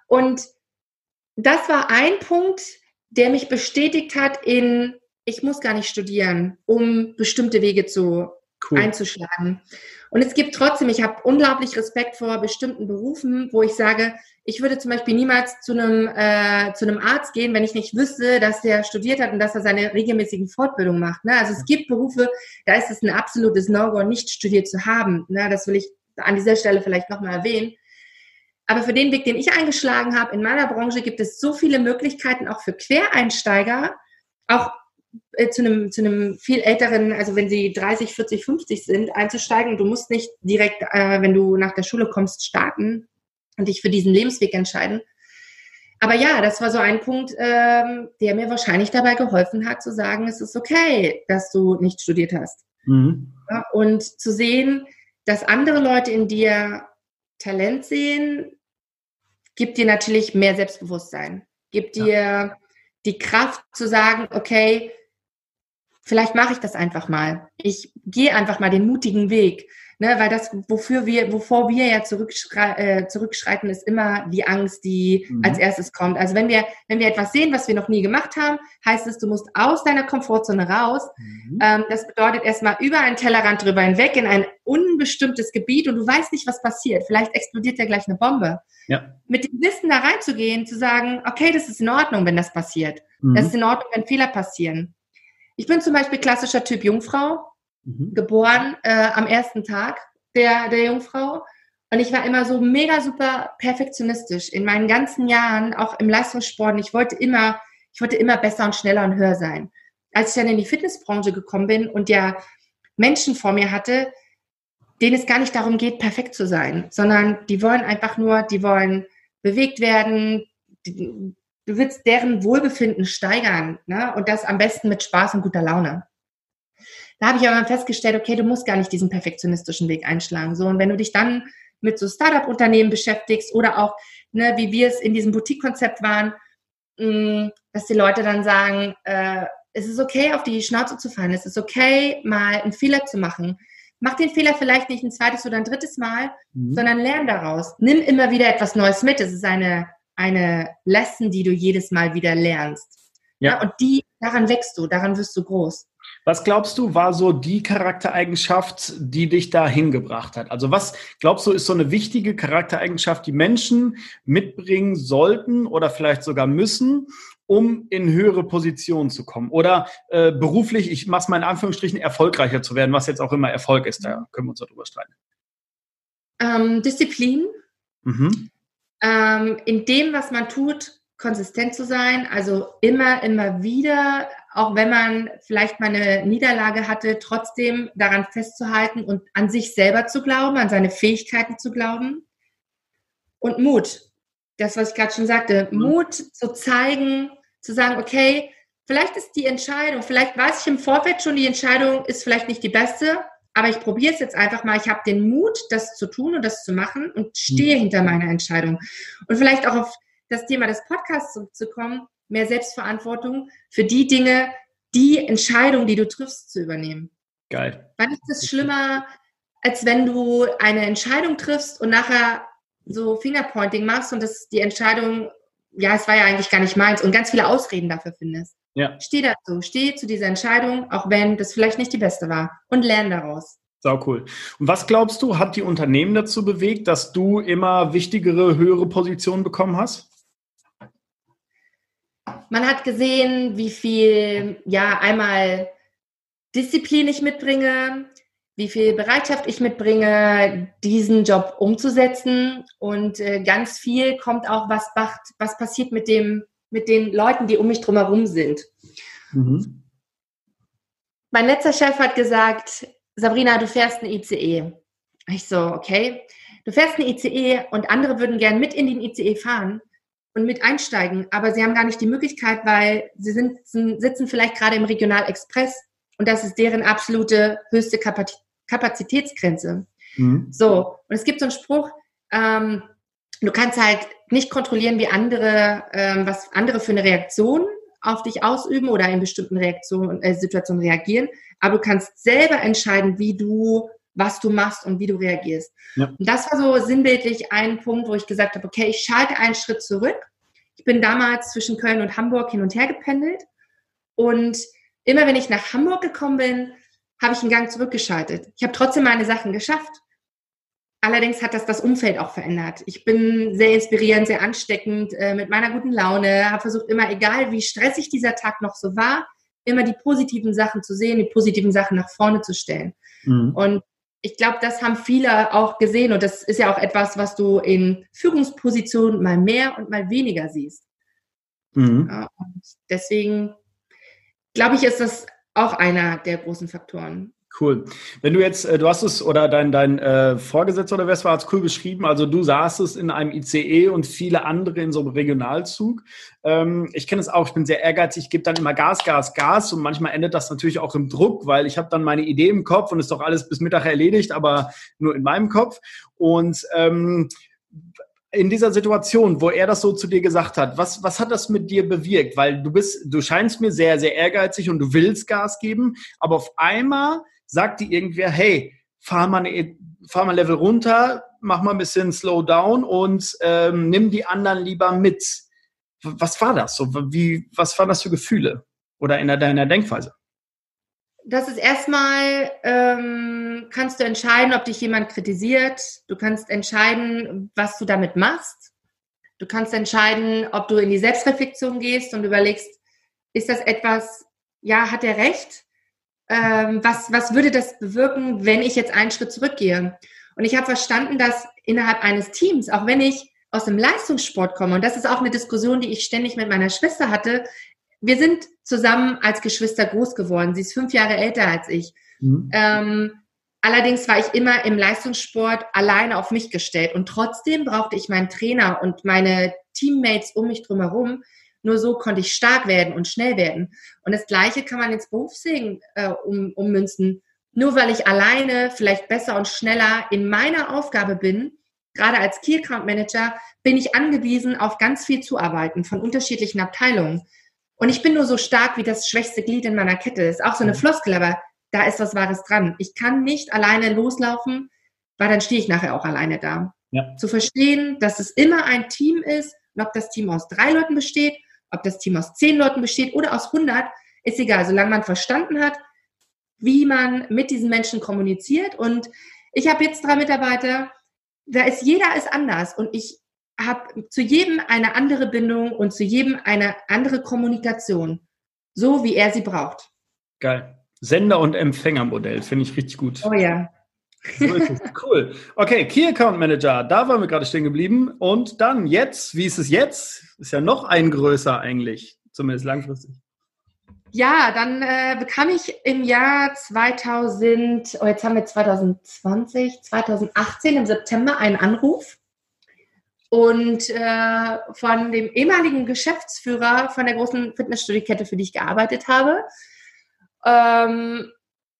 Und das war ein Punkt, der mich bestätigt hat in, ich muss gar nicht studieren, um bestimmte Wege zu cool. einzuschlagen. Und es gibt trotzdem, ich habe unglaublich Respekt vor bestimmten Berufen, wo ich sage, ich würde zum Beispiel niemals zu einem, äh, zu einem Arzt gehen, wenn ich nicht wüsste, dass der studiert hat und dass er seine regelmäßigen Fortbildungen macht. Ne? Also es gibt Berufe, da ist es ein absolutes No-Go, nicht studiert zu haben. Ne? Das will ich an dieser Stelle vielleicht nochmal erwähnen. Aber für den Weg, den ich eingeschlagen habe in meiner Branche, gibt es so viele Möglichkeiten auch für Quereinsteiger, auch äh, zu einem, zu einem viel älteren, also wenn sie 30, 40, 50 sind, einzusteigen. Du musst nicht direkt, äh, wenn du nach der Schule kommst, starten und dich für diesen Lebensweg entscheiden. Aber ja, das war so ein Punkt, ähm, der mir wahrscheinlich dabei geholfen hat, zu sagen, es ist okay, dass du nicht studiert hast. Mhm. Ja, und zu sehen, dass andere Leute in dir Talent sehen, gibt dir natürlich mehr Selbstbewusstsein, gibt dir ja. die Kraft zu sagen, okay, vielleicht mache ich das einfach mal. Ich gehe einfach mal den mutigen Weg. Ne, weil das, wofür wir, wovor wir ja zurückschrei äh, zurückschreiten, ist immer die Angst, die mhm. als erstes kommt. Also wenn wir, wenn wir etwas sehen, was wir noch nie gemacht haben, heißt es, du musst aus deiner Komfortzone raus. Mhm. Ähm, das bedeutet erstmal über einen Tellerrand drüber hinweg in ein unbestimmtes Gebiet und du weißt nicht, was passiert. Vielleicht explodiert ja gleich eine Bombe. Ja. Mit dem Wissen da reinzugehen, zu sagen, okay, das ist in Ordnung, wenn das passiert. Mhm. Das ist in Ordnung, wenn Fehler passieren. Ich bin zum Beispiel klassischer Typ Jungfrau, mhm. geboren äh, am ersten Tag der, der Jungfrau. Und ich war immer so mega super perfektionistisch in meinen ganzen Jahren, auch im Leistungssport. Ich wollte immer, ich wollte immer besser und schneller und höher sein. Als ich dann in die Fitnessbranche gekommen bin und ja Menschen vor mir hatte, denen es gar nicht darum geht, perfekt zu sein, sondern die wollen einfach nur, die wollen bewegt werden, die, du willst deren Wohlbefinden steigern ne? und das am besten mit Spaß und guter Laune. Da habe ich aber festgestellt, okay, du musst gar nicht diesen perfektionistischen Weg einschlagen. So, und wenn du dich dann mit so Startup-Unternehmen beschäftigst oder auch, ne, wie wir es in diesem Boutique-Konzept waren, mh, mm, dass die Leute dann sagen, äh, es ist okay, auf die Schnauze zu fallen, es ist okay, mal einen Fehler zu machen. Mach den Fehler vielleicht nicht ein zweites oder ein drittes Mal, mhm. sondern lern daraus. Nimm immer wieder etwas Neues mit. Es ist eine eine Lesson, die du jedes Mal wieder lernst. Ja. ja. und die, daran wächst du, daran wirst du groß. Was glaubst du, war so die Charaktereigenschaft, die dich da hingebracht hat? Also was glaubst du, ist so eine wichtige Charaktereigenschaft, die Menschen mitbringen sollten oder vielleicht sogar müssen, um in höhere Positionen zu kommen? Oder äh, beruflich, ich mache es mal in Anführungsstrichen, erfolgreicher zu werden, was jetzt auch immer Erfolg ist, da können wir uns darüber streiten. Ähm, Disziplin. Mhm ähm, in dem, was man tut, konsistent zu sein, also immer, immer wieder, auch wenn man vielleicht mal eine Niederlage hatte, trotzdem daran festzuhalten und an sich selber zu glauben, an seine Fähigkeiten zu glauben. Und Mut, das, was ich gerade schon sagte, mhm. Mut zu zeigen, zu sagen, okay, vielleicht ist die Entscheidung, vielleicht weiß ich im Vorfeld schon, die Entscheidung ist vielleicht nicht die beste, aber ich probiere es jetzt einfach mal. Ich habe den Mut, das zu tun und das zu machen und stehe mhm. hinter meiner Entscheidung. Und vielleicht auch auf das Thema des Podcasts zurückzukommen, mehr Selbstverantwortung für die Dinge, die Entscheidung, die du triffst, zu übernehmen. Geil. Wann ist es schlimmer, als wenn du eine Entscheidung triffst und nachher so Fingerpointing machst und das die Entscheidung, ja, es war ja eigentlich gar nicht meins und ganz viele Ausreden dafür findest. Ja. Steh dazu, steh zu dieser Entscheidung, auch wenn das vielleicht nicht die beste war und lern daraus. Sau cool. Und was glaubst du, hat die Unternehmen dazu bewegt, dass du immer wichtigere, höhere Positionen bekommen hast? Man hat gesehen, wie viel, ja, einmal Disziplin ich mitbringe, wie viel Bereitschaft ich mitbringe, diesen Job umzusetzen. Und äh, ganz viel kommt auch, was, macht, was passiert mit, dem, mit den Leuten, die um mich drumherum sind. Mhm. Mein letzter Chef hat gesagt, Sabrina, du fährst ein ICE. Ich so, okay. Du fährst ein ICE und andere würden gern mit in den ICE fahren und mit einsteigen, aber sie haben gar nicht die Möglichkeit, weil sie sind, sitzen vielleicht gerade im Regionalexpress und das ist deren absolute höchste Kapazitätsgrenze. Mhm. So, und es gibt so einen Spruch, ähm, du kannst halt nicht kontrollieren, wie andere, ähm, was andere für eine Reaktion auf dich ausüben oder in bestimmten Reaktionen, äh, Situationen reagieren, aber du kannst selber entscheiden, wie du, was du machst und wie du reagierst. Ja. Und das war so sinnbildlich ein Punkt, wo ich gesagt habe, okay, ich schalte einen Schritt zurück. Ich bin damals zwischen Köln und Hamburg hin und her gependelt und immer wenn ich nach Hamburg gekommen bin, habe ich einen Gang zurückgeschaltet. Ich habe trotzdem meine Sachen geschafft. Allerdings hat das das Umfeld auch verändert. Ich bin sehr inspirierend, sehr ansteckend, äh, mit meiner guten Laune, habe versucht immer, egal wie stressig dieser Tag noch so war, immer die positiven Sachen zu sehen, die positiven Sachen nach vorne zu stellen. Mhm. Und ich glaube, das haben viele auch gesehen und das ist ja auch etwas, was du in Führungspositionen mal mehr und mal weniger siehst. Mhm. Ja, deswegen glaube ich, ist das auch einer der großen Faktoren. Cool. Wenn du jetzt, äh, du hast es oder dein, dein äh, Vorgesetzter oder wer es war, hat es cool beschrieben. Also du saßest in einem ICE und viele andere in so einem Regionalzug. Ähm, ich kenne es auch, ich bin sehr ehrgeizig, ich gebe dann immer Gas, Gas, Gas und manchmal endet das natürlich auch im Druck, weil ich habe dann meine Idee im Kopf und ist doch alles bis Mittag erledigt, aber nur in meinem Kopf. Und ähm, in dieser Situation, wo er das so zu dir gesagt hat, was, was hat das mit dir bewirkt? Weil du bist, du scheinst mir sehr, sehr ehrgeizig und du willst Gas geben, aber auf einmal sagt dir irgendwer, hey, fahr mal, eine, fahr mal Level runter, mach mal ein bisschen Slow down und ähm, nimm die anderen lieber mit. Was war das? So, wie, was waren das für Gefühle? Oder in deiner Denkweise? das ist erstmal, ähm, kannst du entscheiden, ob dich jemand kritisiert. Du kannst entscheiden, was du damit machst. Du kannst entscheiden, ob du in die Selbstreflexion gehst und überlegst, ist das etwas, ja, hat er recht? Ähm, was, was würde das bewirken, wenn ich jetzt einen Schritt zurückgehe? Und ich habe verstanden, dass innerhalb eines Teams, auch wenn ich aus dem Leistungssport komme, und das ist auch eine Diskussion, die ich ständig mit meiner Schwester hatte, wir sind zusammen als Geschwister groß geworden. Sie ist fünf Jahre älter als ich. Mhm. Ähm, allerdings war ich immer im Leistungssport alleine auf mich gestellt und trotzdem brauchte ich meinen Trainer und meine Teammates um mich drumherum. Nur so konnte ich stark werden und schnell werden. Und das Gleiche kann man ins Berufsleben äh, um, ummünzen. Nur weil ich alleine vielleicht besser und schneller in meiner Aufgabe bin, gerade als Key Account Manager, bin ich angewiesen auf ganz viel Zuarbeiten von unterschiedlichen Abteilungen. Und ich bin nur so stark wie das schwächste Glied in meiner Kette. Ist auch so eine Floskel, aber da ist was Wahres dran. Ich kann nicht alleine loslaufen, weil dann stehe ich nachher auch alleine da. Ja. Zu verstehen, dass es immer ein Team ist und ob das Team aus drei Leuten besteht, ob das Team aus zehn Leuten besteht oder aus 100, ist egal, solange man verstanden hat, wie man mit diesen Menschen kommuniziert. Und ich habe jetzt drei Mitarbeiter, da ist jeder ist anders und ich habe zu jedem eine andere Bindung und zu jedem eine andere Kommunikation, so wie er sie braucht. Geil. Sender- und Empfängermodell, finde ich richtig gut. Oh ja. Cool. Okay, Key Account Manager, da waren wir gerade stehen geblieben. Und dann jetzt, wie ist es jetzt? Ist ja noch ein größer eigentlich, zumindest langfristig. Ja, dann äh, bekam ich im Jahr 2000, oh jetzt haben wir 2020, 2018 im September einen Anruf und äh, von dem ehemaligen Geschäftsführer von der großen Fitnessstudio-Kette, für die ich gearbeitet habe. Ähm,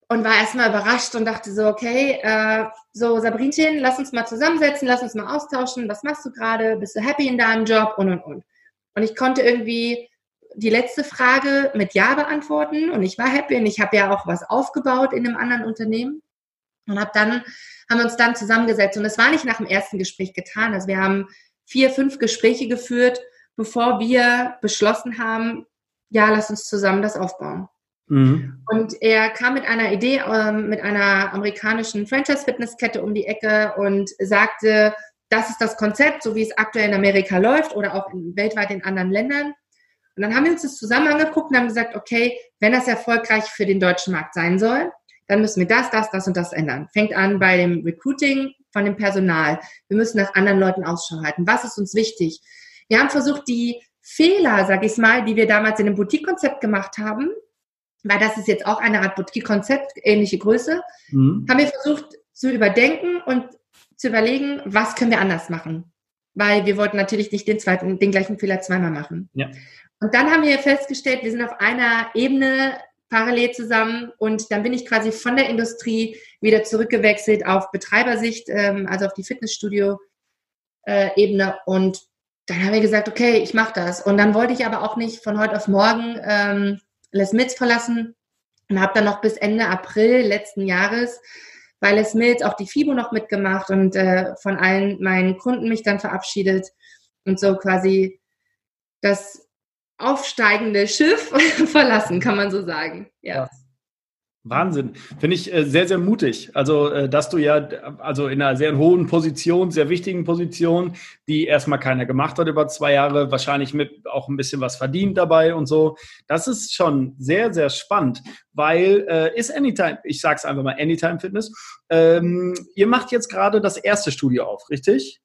und war erstmal überrascht und dachte so, okay, äh, so Sabrinchen, lass uns mal zusammensetzen, lass uns mal austauschen, was machst du gerade, bist du happy in deinem Job und und und. Und ich konnte irgendwie die letzte Frage mit Ja beantworten und ich war happy und ich habe ja auch was aufgebaut in einem anderen Unternehmen und habe dann haben uns dann zusammengesetzt und es war nicht nach dem ersten Gespräch getan. Also wir haben vier, fünf Gespräche geführt, bevor wir beschlossen haben, ja, lass uns zusammen das aufbauen. Mhm. Und er kam mit einer Idee, ähm, mit einer amerikanischen Franchise-Fitnesskette um die Ecke und sagte, das ist das Konzept, so wie es aktuell in Amerika läuft oder auch in, weltweit in anderen Ländern. Und dann haben wir uns das zusammen angeguckt und haben gesagt, okay, wenn das erfolgreich für den deutschen Markt sein soll, dann müssen wir das, das, das und das ändern. Fängt an bei dem Recruiting von dem Personal. Wir müssen nach anderen Leuten Ausschau halten. Was ist uns wichtig? Wir haben versucht, die Fehler, sag ich mal, die wir damals in dem Boutique-Konzept gemacht haben, weil das ist jetzt auch eine Art Boutique-Konzept, ähnliche Größe, mhm. haben wir versucht zu überdenken und zu überlegen, was können wir anders machen. Weil wir wollten natürlich nicht den zweiten, den gleichen Fehler zweimal machen. Ja. Und dann haben wir festgestellt, wir sind auf einer Ebene parallel zusammen und dann bin ich quasi von der Industrie wieder zurückgewechselt auf Betreibersicht, ähm, also auf die Fitnessstudio-Ebene äh, und dann haben wir gesagt, okay, ich mache das. Und dann wollte ich aber auch nicht von heute auf morgen ähm, Les Mills verlassen und habe dann noch bis Ende April letzten Jahres bei Les Mills auch die FIBO noch mitgemacht und äh, von allen meinen Kunden mich dann verabschiedet und so quasi das aufsteigende Schiff verlassen, kann man so sagen. Ja. ja. Wahnsinn. Finde ich äh, sehr, sehr mutig. Also, äh, dass du ja, also in einer sehr hohen Position, sehr wichtigen Position, die erstmal keiner gemacht hat über zwei Jahre, wahrscheinlich mit auch ein bisschen was verdient dabei und so. Das ist schon sehr, sehr spannend, weil äh, ist Anytime, ich sag's einfach mal, Anytime Fitness. Ähm, ihr macht jetzt gerade das erste Studio auf, richtig?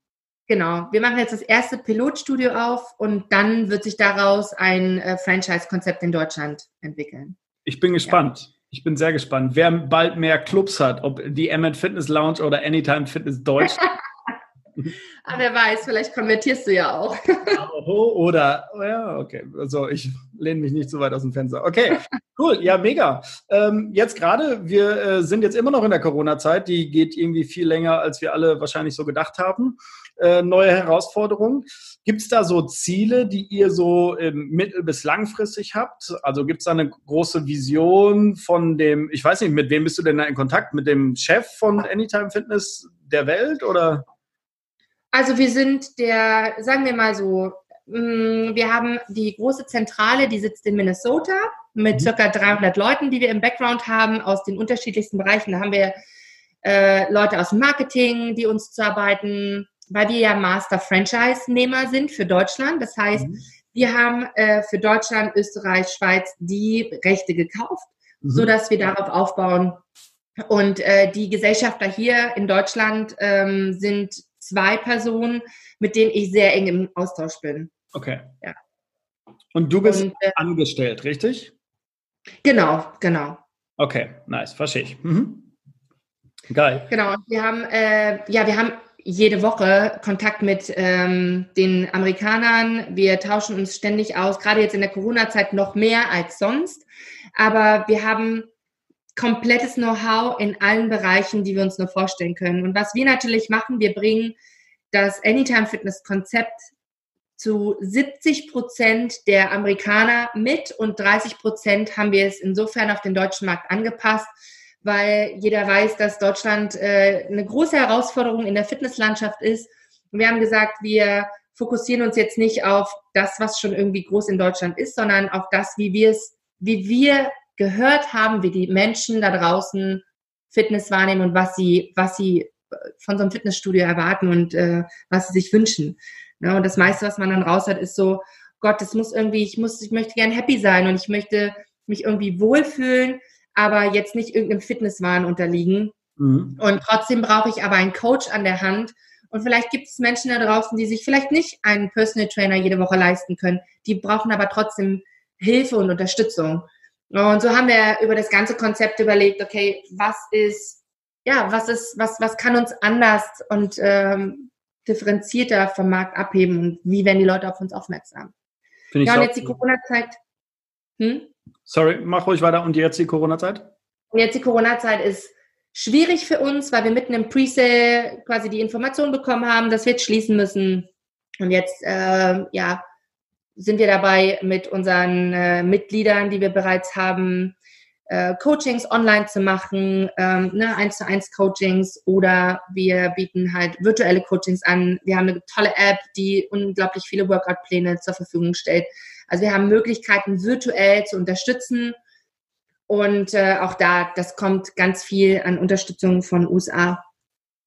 Genau, wir machen jetzt das erste Pilotstudio auf und dann wird sich daraus ein äh, Franchise-Konzept in Deutschland entwickeln. Ich bin gespannt. Ja. Ich bin sehr gespannt, wer bald mehr Clubs hat, ob die Emmet Fitness Lounge oder Anytime Fitness Deutsch. ah, wer weiß, vielleicht konvertierst du ja auch. oder, ja, okay. Also ich lehne mich nicht so weit aus dem Fenster. Okay, cool, ja, mega. Ähm, jetzt gerade, wir äh, sind jetzt immer noch in der Corona-Zeit, die geht irgendwie viel länger, als wir alle wahrscheinlich so gedacht haben. Äh, neue Herausforderungen. Gibt es da so Ziele, die ihr so mittel- bis langfristig habt? Also gibt es da eine große Vision von dem, ich weiß nicht, mit wem bist du denn da in Kontakt? Mit dem Chef von Anytime Fitness der Welt oder? Also wir sind der, sagen wir mal so, mm, wir haben die große Zentrale, die sitzt in Minnesota mit mhm. circa 300 Leuten, die wir im Background haben aus den unterschiedlichsten Bereichen. Da haben wir äh, Leute aus dem Marketing, die uns zu arbeiten, weil wir ja Master Franchise-Nehmer sind für Deutschland. Das heißt, mhm. wir haben äh, für Deutschland, Österreich, Schweiz die Rechte gekauft, mhm. so dass wir darauf aufbauen. Und äh, die Gesellschafter hier in Deutschland ähm, sind zwei Personen, mit denen ich sehr eng im Austausch bin. Okay. Ja. Und du bist Und, äh, angestellt, richtig? Genau, genau. Okay, nice, verstehe ich. Mhm. Geil. Genau, wir haben, äh, ja, wir haben jede Woche Kontakt mit ähm, den Amerikanern. Wir tauschen uns ständig aus, gerade jetzt in der Corona-Zeit noch mehr als sonst. Aber wir haben komplettes Know-how in allen Bereichen, die wir uns nur vorstellen können. Und was wir natürlich machen, wir bringen das Anytime Fitness Konzept zu 70 Prozent der Amerikaner mit und 30 Prozent haben wir es insofern auf den deutschen Markt angepasst, weil jeder weiß, dass Deutschland äh, eine große Herausforderung in der Fitnesslandschaft ist. Und wir haben gesagt, wir fokussieren uns jetzt nicht auf das, was schon irgendwie groß in Deutschland ist, sondern auf das, wie wir es, wie wir gehört haben, wie die Menschen da draußen Fitness wahrnehmen und was sie, was sie von so einem Fitnessstudio erwarten und äh, was sie sich wünschen. Ja, und das meiste, was man dann raus hat, ist so, Gott, das muss irgendwie, ich muss, ich möchte gern happy sein und ich möchte mich irgendwie wohlfühlen aber jetzt nicht irgendeinem Fitnesswahn unterliegen. Mhm. Und trotzdem brauche ich aber einen Coach an der Hand. Und vielleicht gibt es Menschen da draußen, die sich vielleicht nicht einen Personal Trainer jede Woche leisten können. Die brauchen aber trotzdem Hilfe und Unterstützung. Und so haben wir über das ganze Konzept überlegt, okay, was ist, ja, was ist, was, was kann uns anders und ähm, differenzierter vom Markt abheben und wie werden die Leute auf uns aufmerksam? Find ja, und jetzt die Corona-Zeit. Hm? Sorry, mach ruhig weiter. Und jetzt die Corona-Zeit? Jetzt die Corona-Zeit ist schwierig für uns, weil wir mitten im Pre-Sale quasi die Information bekommen haben, dass wir jetzt schließen müssen. Und jetzt, äh, ja, sind wir dabei, mit unseren äh, Mitgliedern, die wir bereits haben, äh, Coachings online zu machen, ähm, ne, 1 zu 1 Coachings oder wir bieten halt virtuelle Coachings an. Wir haben eine tolle App, die unglaublich viele Workout-Pläne zur Verfügung stellt. Also wir haben Möglichkeiten, virtuell zu unterstützen. Und äh, auch da, das kommt ganz viel an Unterstützung von USA,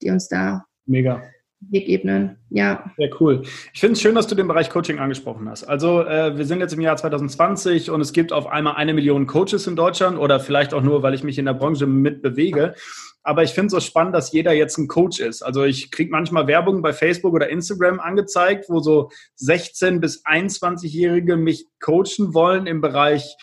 die uns da Mega. Weg ebnen. Ja. Sehr cool. Ich finde es schön, dass du den Bereich Coaching angesprochen hast. Also äh, wir sind jetzt im Jahr 2020 und es gibt auf einmal eine Million Coaches in Deutschland oder vielleicht auch nur, weil ich mich in der Branche mitbewege. Aber ich finde es so spannend, dass jeder jetzt ein Coach ist. Also ich kriege manchmal Werbung bei Facebook oder Instagram angezeigt, wo so 16 bis 21-Jährige mich coachen wollen im Bereich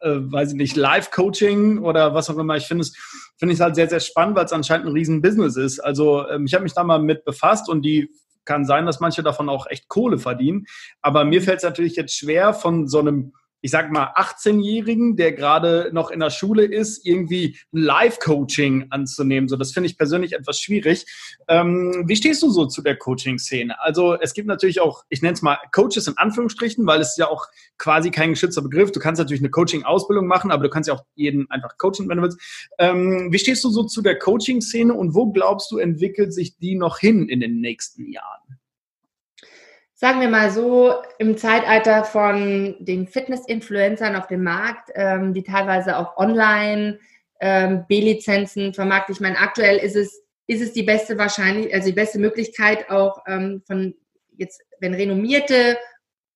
äh, weiß ich nicht, Live-Coaching oder was auch immer. Ich finde es finde ich halt sehr, sehr spannend, weil es anscheinend ein riesen Business ist. Also ähm, ich habe mich da mal mit befasst und die kann sein, dass manche davon auch echt Kohle verdienen. Aber mir fällt es natürlich jetzt schwer, von so einem ich sag mal, 18-Jährigen, der gerade noch in der Schule ist, irgendwie Live-Coaching anzunehmen. So, das finde ich persönlich etwas schwierig. Ähm, wie stehst du so zu der Coaching-Szene? Also es gibt natürlich auch, ich nenne es mal Coaches in Anführungsstrichen, weil es ja auch quasi kein geschützter Begriff. Du kannst natürlich eine Coaching-Ausbildung machen, aber du kannst ja auch jeden einfach coachen, wenn du willst. Ähm, wie stehst du so zu der Coaching-Szene und wo glaubst du, entwickelt sich die noch hin in den nächsten Jahren? Sagen wir mal so, im Zeitalter von den Fitness-Influencern auf dem Markt, ähm, die teilweise auch online ähm, B-Lizenzen vermarkten. Ich meine, aktuell ist es, ist es die beste wahrscheinlich, also die beste Möglichkeit auch ähm, von jetzt, wenn renommierte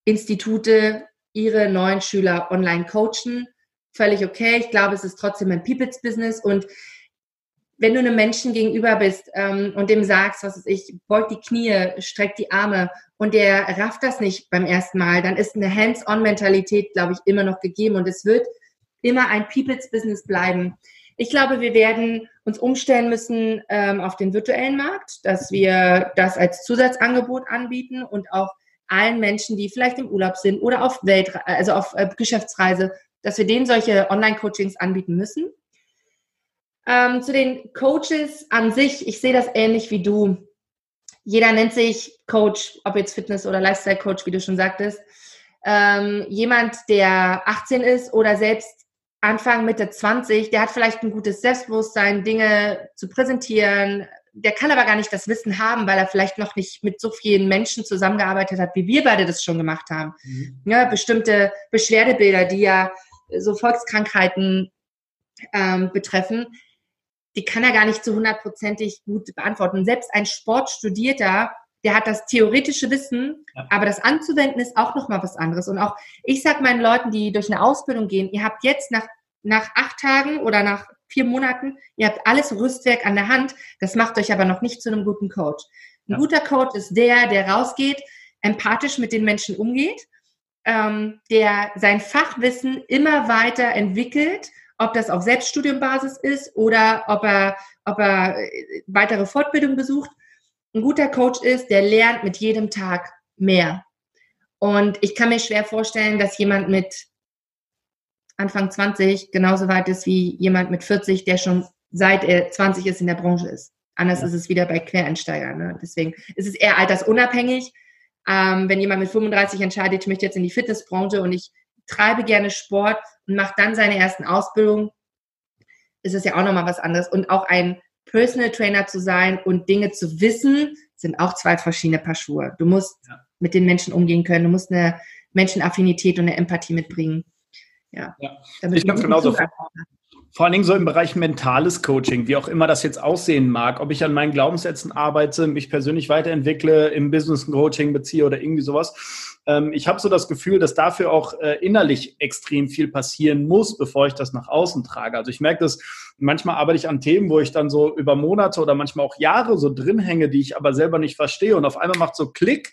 Institute ihre neuen Schüler online coachen, völlig okay. Ich glaube, es ist trotzdem ein People's Business und wenn du einem Menschen gegenüber bist ähm, und dem sagst, was ist ich, beug die Knie, streck die Arme und der rafft das nicht beim ersten Mal, dann ist eine Hands-on-Mentalität, glaube ich, immer noch gegeben und es wird immer ein People's Business bleiben. Ich glaube, wir werden uns umstellen müssen ähm, auf den virtuellen Markt, dass wir das als Zusatzangebot anbieten und auch allen Menschen, die vielleicht im Urlaub sind oder auf Welt, also auf äh, Geschäftsreise, dass wir denen solche Online-Coachings anbieten müssen. Ähm, zu den Coaches an sich, ich sehe das ähnlich wie du. Jeder nennt sich Coach, ob jetzt Fitness oder Lifestyle Coach, wie du schon sagtest. Ähm, jemand, der 18 ist oder selbst Anfang, Mitte 20, der hat vielleicht ein gutes Selbstbewusstsein, Dinge zu präsentieren. Der kann aber gar nicht das Wissen haben, weil er vielleicht noch nicht mit so vielen Menschen zusammengearbeitet hat, wie wir beide das schon gemacht haben. Mhm. Ja, bestimmte Beschwerdebilder, die ja so Volkskrankheiten ähm, betreffen, die kann er gar nicht zu hundertprozentig gut beantworten. selbst ein Sportstudierter, der hat das theoretische Wissen, ja. aber das anzuwenden ist auch nochmal was anderes. Und auch ich sag meinen Leuten, die durch eine Ausbildung gehen, ihr habt jetzt nach, nach acht Tagen oder nach vier Monaten, ihr habt alles Rüstwerk an der Hand, das macht euch aber noch nicht zu einem guten Coach. Ein ja. guter Coach ist der, der rausgeht, empathisch mit den Menschen umgeht, ähm, der sein Fachwissen immer weiter entwickelt ob das auf Selbststudiumbasis ist oder ob er, ob er äh, weitere Fortbildung besucht. Ein guter Coach ist, der lernt mit jedem Tag mehr. Und ich kann mir schwer vorstellen, dass jemand mit Anfang 20 genauso weit ist wie jemand mit 40, der schon seit er 20 ist in der Branche ist. Anders ja. ist es wieder bei Quereinsteigern. Ne? Deswegen ist es eher altersunabhängig. Ähm, wenn jemand mit 35 entscheidet, ich möchte jetzt in die Fitnessbranche und ich treibe gerne Sport und macht dann seine ersten Ausbildungen, ist es ja auch nochmal was anderes. Und auch ein Personal Trainer zu sein und Dinge zu wissen, sind auch zwei verschiedene Paar Schuhe. Du musst ja. mit den Menschen umgehen können, du musst eine Menschenaffinität und eine Empathie mitbringen. Ja, ja. ich glaube genauso. Vor allen Dingen so im Bereich mentales Coaching, wie auch immer das jetzt aussehen mag, ob ich an meinen Glaubenssätzen arbeite, mich persönlich weiterentwickle, im Business Coaching beziehe oder irgendwie sowas. Ähm, ich habe so das Gefühl, dass dafür auch äh, innerlich extrem viel passieren muss, bevor ich das nach außen trage. Also ich merke das, manchmal arbeite ich an Themen, wo ich dann so über Monate oder manchmal auch Jahre so drin hänge, die ich aber selber nicht verstehe und auf einmal macht so Klick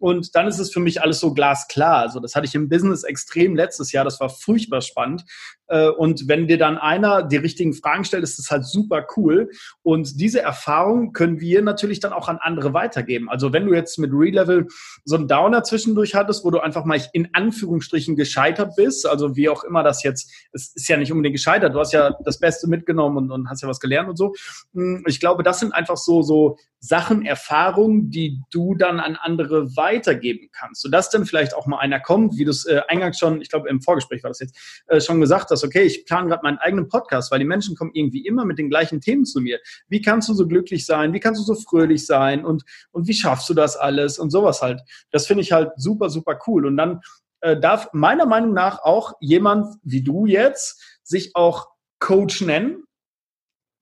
und dann ist es für mich alles so glasklar. Also das hatte ich im Business extrem letztes Jahr. Das war furchtbar spannend. Äh, und wenn dir dann einer die richtigen Fragen stellt, ist das halt super cool. Und diese Erfahrung können wir natürlich dann auch an andere weitergeben. Also wenn du jetzt mit Relevel so einen Downer zwischendurch hattest, wo du einfach mal in Anführungsstrichen gescheitert bist, also wie auch immer das jetzt, es ist ja nicht unbedingt gescheitert, du hast ja das Beste mitgenommen und, und hast ja was gelernt und so. Hm, ich glaube, das sind einfach so, so Sachen, Erfahrungen, die du dann an andere weitergeben kannst, sodass dann vielleicht auch mal einer kommt, wie du es äh, eingangs schon, ich glaube im Vorgespräch war das jetzt, äh, schon gesagt hast, okay, ich plane gerade meinen eigenen Podcast, weil die Menschen kommen irgendwie immer mit den gleichen Themen zu mir. Wie kannst du so glücklich sein? Wie kannst du so fröhlich sein? Und, und wie schaffst du das alles? Und sowas halt. Das finde ich halt super, super cool. Und dann äh, darf meiner Meinung nach auch jemand wie du jetzt sich auch Coach nennen,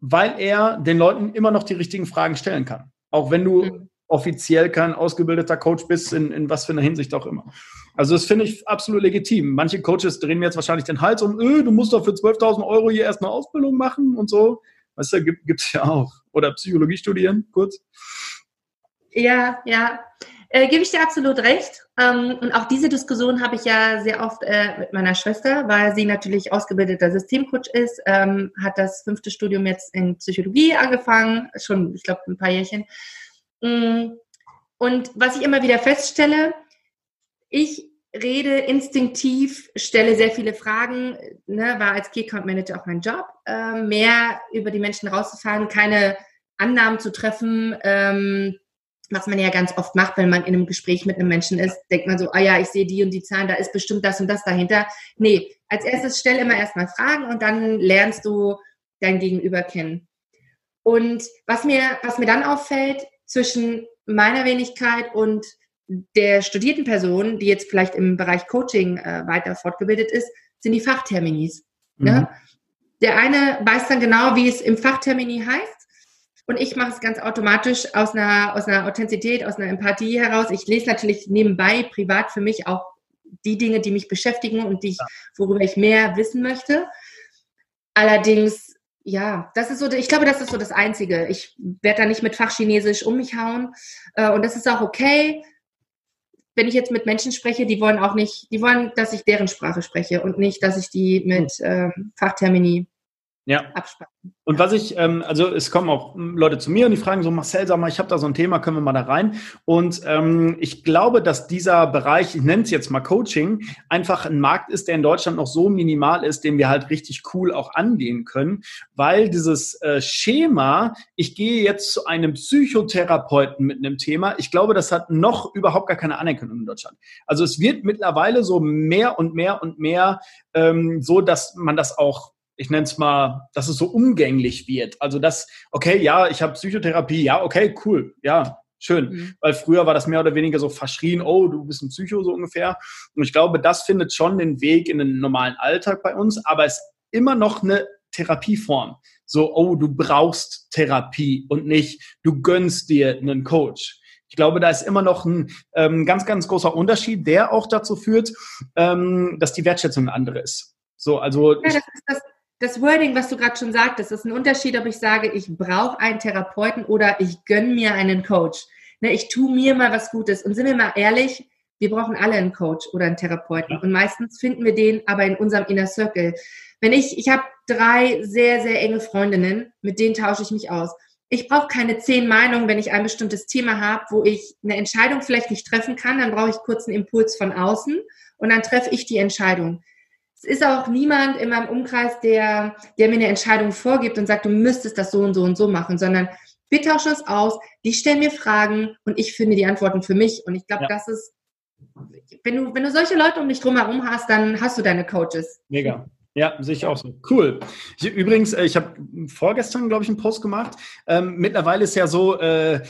weil er den Leuten immer noch die richtigen Fragen stellen kann. Auch wenn du mhm offiziell kein ausgebildeter Coach bist, in, in was für einer Hinsicht auch immer. Also das finde ich absolut legitim. Manche Coaches drehen mir jetzt wahrscheinlich den Hals um, öh, du musst doch für 12.000 Euro hier erstmal Ausbildung machen und so. Weißt du, gibt es ja auch. Oder Psychologie studieren, kurz. Ja, ja. Äh, Gebe ich dir absolut recht. Ähm, und auch diese Diskussion habe ich ja sehr oft äh, mit meiner Schwester, weil sie natürlich ausgebildeter Systemcoach ist, ähm, hat das fünfte Studium jetzt in Psychologie angefangen, schon, ich glaube, ein paar Jährchen. Mm, und was ich immer wieder feststelle, ich rede instinktiv, stelle sehr viele Fragen, ne, war als Key Account Manager auch mein Job, äh, mehr über die Menschen rauszufahren, keine Annahmen zu treffen, ähm, was man ja ganz oft macht, wenn man in einem Gespräch mit einem Menschen ist, denkt man so, ah ja, ich sehe die und die Zahlen, da ist bestimmt das und das dahinter. Nee, als erstes stell immer erstmal Fragen und dann lernst du dein Gegenüber kennen. Und was mir, was mir dann auffällt zwischen meiner Wenigkeit und der studierten Person, die jetzt vielleicht im Bereich Coaching äh, weiter fortgebildet ist, sind die Fachterminis. Ne? Mhm. Ne? Der eine weiß dann genau, wie es im Fachtermini heißt und ich mache es ganz automatisch aus einer, aus einer Authentizität, aus einer Empathie heraus. Ich lese natürlich nebenbei privat für mich auch die Dinge, die mich beschäftigen und die ich, worüber ich mehr wissen möchte. Allerdings, ja, das ist so, ich glaube, das ist so das Einzige. Ich werde da nicht mit Fachchinesisch um mich hauen. Äh, und das ist auch okay. Wenn ich jetzt mit Menschen spreche, die wollen auch nicht, die wollen, dass ich deren Sprache spreche und nicht, dass ich die mit ähm, Fachtermini ja. abspannen. Und was ich, ähm, also es kommen auch Leute zu mir und die fragen so, Marcel, sag mal, ich habe da so ein Thema, können wir mal da rein? Und ähm, ich glaube, dass dieser Bereich, ich nenne es jetzt mal Coaching, einfach ein Markt ist, der in Deutschland noch so minimal ist, den wir halt richtig cool auch angehen können, weil dieses äh, Schema, ich gehe jetzt zu einem Psychotherapeuten mit einem Thema, ich glaube, das hat noch überhaupt gar keine Anerkennung in Deutschland. Also es wird mittlerweile so mehr und mehr und mehr ähm, so, dass man das auch ich nenne es mal, dass es so umgänglich wird. Also das, okay, ja, ich habe Psychotherapie, ja, okay, cool, ja, schön. Mhm. Weil früher war das mehr oder weniger so verschrien, oh, du bist ein Psycho so ungefähr. Und ich glaube, das findet schon den Weg in den normalen Alltag bei uns, aber es ist immer noch eine Therapieform. So, oh, du brauchst Therapie und nicht, du gönnst dir einen Coach. Ich glaube, da ist immer noch ein ähm, ganz, ganz großer Unterschied, der auch dazu führt, ähm, dass die Wertschätzung eine andere ist. So, also ja, das ist das, das Wording, was du gerade schon sagtest, ist ein Unterschied, ob ich sage, ich brauche einen Therapeuten oder ich gönne mir einen Coach. Ne, ich tue mir mal was Gutes. Und sind wir mal ehrlich, wir brauchen alle einen Coach oder einen Therapeuten. Ja. Und meistens finden wir den aber in unserem Inner Circle. Wenn ich, ich habe drei sehr, sehr enge Freundinnen, mit denen tausche ich mich aus. Ich brauche keine zehn Meinungen, wenn ich ein bestimmtes Thema habe, wo ich eine Entscheidung vielleicht nicht treffen kann, dann brauche ich kurz einen Impuls von außen und dann treffe ich die Entscheidung es ist auch niemand in meinem Umkreis, der, der mir eine Entscheidung vorgibt und sagt, du müsstest das so und so und so machen, sondern wir tauschen es aus, die stellen mir Fragen und ich finde die Antworten für mich. Und ich glaube, ja. das ist, wenn du, wenn du solche Leute um dich drumherum hast, dann hast du deine Coaches. Mega. Ja, sehe ich auch so. Cool. Ich, übrigens, äh, ich habe vorgestern, glaube ich, einen Post gemacht. Ähm, mittlerweile ist ja so, äh,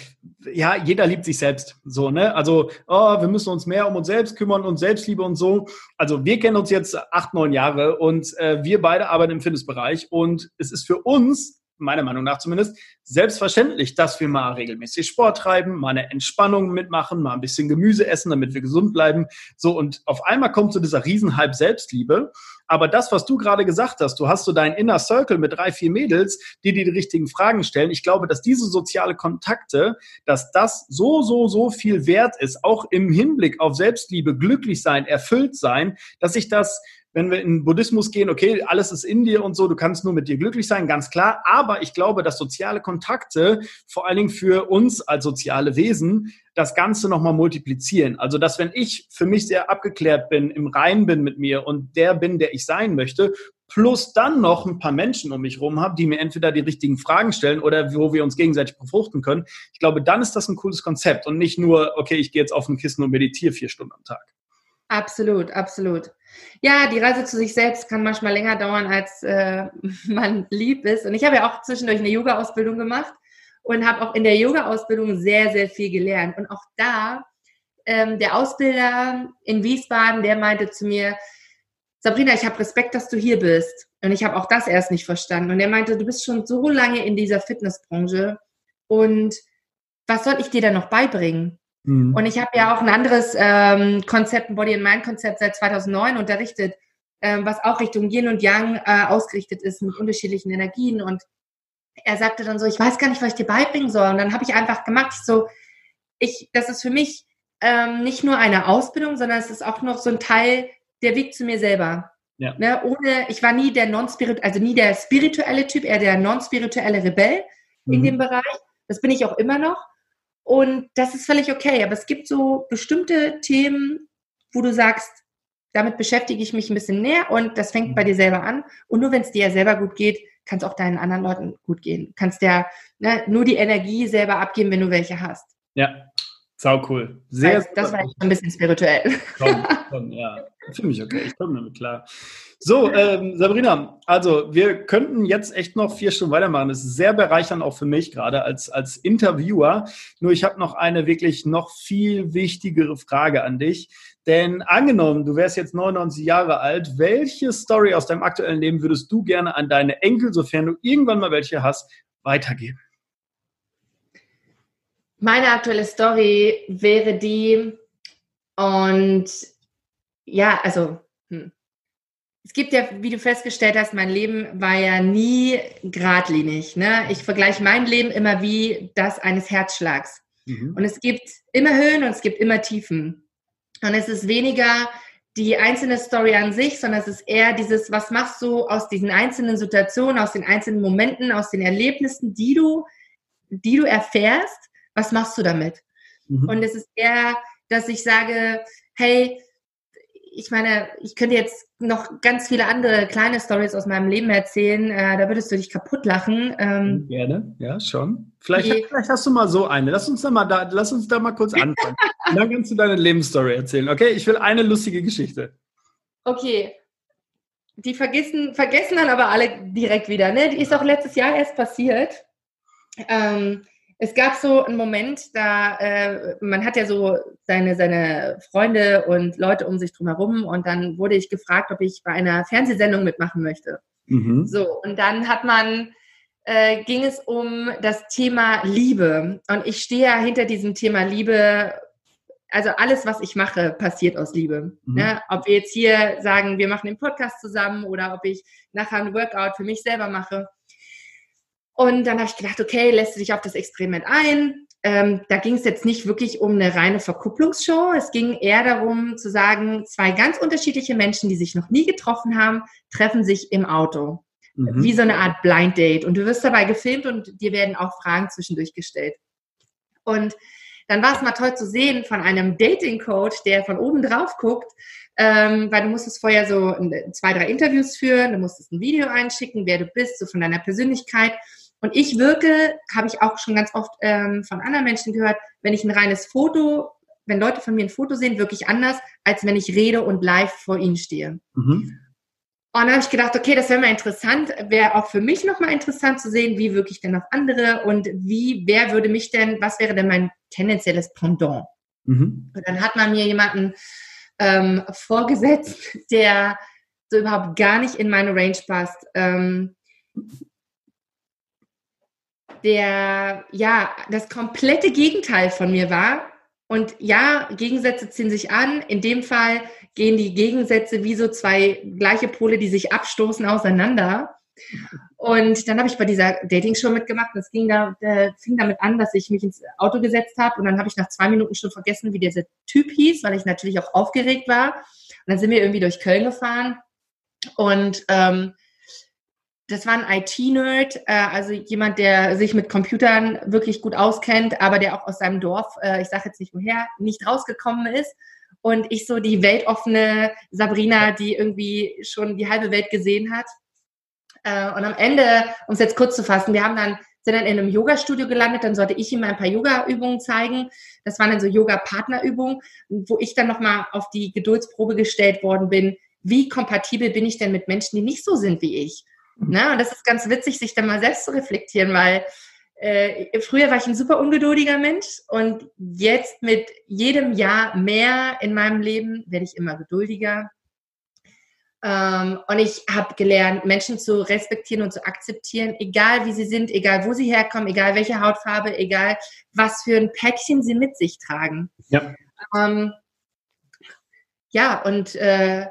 ja, jeder liebt sich selbst. So, ne? Also, oh, wir müssen uns mehr um uns selbst kümmern und Selbstliebe und so. Also, wir kennen uns jetzt acht, neun Jahre und äh, wir beide arbeiten im Fitnessbereich und es ist für uns meiner Meinung nach zumindest, selbstverständlich, dass wir mal regelmäßig Sport treiben, mal eine Entspannung mitmachen, mal ein bisschen Gemüse essen, damit wir gesund bleiben. So, und auf einmal kommt so dieser Riesenhype Selbstliebe. Aber das, was du gerade gesagt hast, du hast so deinen Inner Circle mit drei, vier Mädels, die dir die richtigen Fragen stellen. Ich glaube, dass diese soziale Kontakte, dass das so, so, so viel wert ist, auch im Hinblick auf Selbstliebe, glücklich sein, erfüllt sein, dass ich das wenn wir in Buddhismus gehen, okay, alles ist in dir und so, du kannst nur mit dir glücklich sein, ganz klar. Aber ich glaube, dass soziale Kontakte, vor allen Dingen für uns als soziale Wesen, das Ganze nochmal multiplizieren. Also, dass wenn ich für mich sehr abgeklärt bin, im Rein bin mit mir und der bin, der ich sein möchte, plus dann noch ein paar Menschen um mich rum habe, die mir entweder die richtigen Fragen stellen oder wo wir uns gegenseitig befruchten können. Ich glaube, dann ist das ein cooles Konzept und nicht nur, okay, ich gehe jetzt auf ein Kissen und meditiere vier Stunden am Tag. Absolut, absolut. Ja, die Reise zu sich selbst kann manchmal länger dauern, als äh, man lieb ist. Und ich habe ja auch zwischendurch eine Yoga-Ausbildung gemacht und habe auch in der Yoga-Ausbildung sehr, sehr viel gelernt. Und auch da, ähm, der Ausbilder in Wiesbaden, der meinte zu mir, Sabrina, ich habe Respekt, dass du hier bist. Und ich habe auch das erst nicht verstanden. Und er meinte, du bist schon so lange in dieser Fitnessbranche und was soll ich dir da noch beibringen? Mhm. Und ich habe ja auch ein anderes ähm, Konzept, ein Body and Mind Konzept seit 2009 unterrichtet, ähm, was auch Richtung Yin und Yang äh, ausgerichtet ist mit unterschiedlichen Energien. Und er sagte dann so, ich weiß gar nicht, was ich dir beibringen soll. Und dann habe ich einfach gemacht, ich so, ich, das ist für mich ähm, nicht nur eine Ausbildung, sondern es ist auch noch so ein Teil der Weg zu mir selber. Ja. Ne, ohne, ich war nie der non-spirit, also nie der spirituelle Typ, eher der non-spirituelle Rebell mhm. in dem Bereich. Das bin ich auch immer noch. Und das ist völlig okay. Aber es gibt so bestimmte Themen, wo du sagst, damit beschäftige ich mich ein bisschen näher und das fängt bei dir selber an. Und nur wenn es dir ja selber gut geht, kann es auch deinen anderen Leuten gut gehen. Du kannst ja ne, nur die Energie selber abgeben, wenn du welche hast. Ja, sau cool. Sehr, das, heißt, das war ein bisschen spirituell. Komm, komm, ja, für mich okay. Ich komme damit klar. So, ähm, Sabrina, also wir könnten jetzt echt noch vier Stunden weitermachen. Das ist sehr bereichernd auch für mich gerade als, als Interviewer. Nur ich habe noch eine wirklich noch viel wichtigere Frage an dich. Denn angenommen, du wärst jetzt 99 Jahre alt, welche Story aus deinem aktuellen Leben würdest du gerne an deine Enkel, sofern du irgendwann mal welche hast, weitergeben? Meine aktuelle Story wäre die, und ja, also hm. es gibt ja, wie du festgestellt hast, mein Leben war ja nie geradlinig. Ne? Ich vergleiche mein Leben immer wie das eines Herzschlags. Mhm. Und es gibt immer Höhen und es gibt immer Tiefen. Und es ist weniger die einzelne Story an sich, sondern es ist eher dieses, was machst du aus diesen einzelnen Situationen, aus den einzelnen Momenten, aus den Erlebnissen, die du, die du erfährst, was machst du damit? Mhm. Und es ist eher, dass ich sage, hey, ich meine, ich könnte jetzt noch ganz viele andere kleine Stories aus meinem Leben erzählen. Äh, da würdest du dich kaputt lachen. Ähm, Gerne, ja, schon. Vielleicht, die, vielleicht, hast du mal so eine. Lass uns da mal, da, lass uns da mal kurz anfangen. Dann kannst du deine Lebensstory erzählen. Okay, ich will eine lustige Geschichte. Okay. Die vergessen, vergessen dann aber alle direkt wieder. Ne? Die ist auch letztes Jahr erst passiert. Ähm, es gab so einen Moment, da äh, man hat ja so seine, seine Freunde und Leute um sich drum herum und dann wurde ich gefragt, ob ich bei einer Fernsehsendung mitmachen möchte. Mhm. So, und dann hat man, äh, ging es um das Thema Liebe. Und ich stehe ja hinter diesem Thema Liebe. Also alles, was ich mache, passiert aus Liebe. Mhm. Ne? Ob wir jetzt hier sagen, wir machen den Podcast zusammen oder ob ich nachher ein Workout für mich selber mache und dann habe ich gedacht, okay, lässt du dich auf das Experiment ein? Ähm, da ging es jetzt nicht wirklich um eine reine Verkupplungsshow. Es ging eher darum zu sagen, zwei ganz unterschiedliche Menschen, die sich noch nie getroffen haben, treffen sich im Auto. Mhm. Wie so eine Art Blind Date. Und du wirst dabei gefilmt und dir werden auch Fragen zwischendurch gestellt. Und dann war es mal toll zu sehen von einem Dating Coach, der von oben drauf guckt, ähm, weil du musstest vorher so zwei, drei Interviews führen, du musstest ein Video einschicken, wer du bist, so von deiner Persönlichkeit. Und ich wirke, habe ich auch schon ganz oft ähm, von anderen Menschen gehört, wenn ich ein reines Foto, wenn Leute von mir ein Foto sehen, wirklich anders, als wenn ich rede und live vor ihnen stehe. Mhm. Und dann habe ich gedacht, okay, das wäre mal interessant, wäre auch für mich nochmal interessant zu sehen, wie wirke ich denn auf andere und wie, wer würde mich denn, was wäre denn mein tendenzielles Pendant? Mhm. Und dann hat man mir jemanden ähm, vorgesetzt, der so überhaupt gar nicht in meine Range passt. Ähm, der ja das komplette Gegenteil von mir war. Und ja, Gegensätze ziehen sich an. In dem Fall gehen die Gegensätze wie so zwei gleiche Pole, die sich abstoßen, auseinander. Und dann habe ich bei dieser Dating-Show mitgemacht. Das ging da, äh, fing damit an, dass ich mich ins Auto gesetzt habe und dann habe ich nach zwei Minuten schon vergessen, wie dieser Typ hieß, weil ich natürlich auch aufgeregt war. Und dann sind wir irgendwie durch Köln gefahren und ähm, das war ein IT-Nerd, äh, also jemand, der sich mit Computern wirklich gut auskennt, aber der auch aus seinem Dorf, äh, ich sage jetzt nicht woher, nicht rausgekommen ist. Und ich so die weltoffene Sabrina, die irgendwie schon die halbe Welt gesehen hat. Äh, und am Ende, um es jetzt kurz zu fassen, wir haben dann sind dann in einem Yoga-Studio gelandet, dann sollte ich ihm ein paar Yoga-Übungen zeigen. Das waren dann so Yoga-Partner-Übungen, wo ich dann nochmal auf die Geduldsprobe gestellt worden bin. Wie kompatibel bin ich denn mit Menschen, die nicht so sind wie ich? Ne? Und das ist ganz witzig, sich da mal selbst zu reflektieren, weil äh, früher war ich ein super ungeduldiger Mensch und jetzt mit jedem Jahr mehr in meinem Leben werde ich immer geduldiger. Ähm, und ich habe gelernt, Menschen zu respektieren und zu akzeptieren, egal wie sie sind, egal wo sie herkommen, egal welche Hautfarbe, egal was für ein Päckchen sie mit sich tragen. Ja. Ähm, ja, und äh,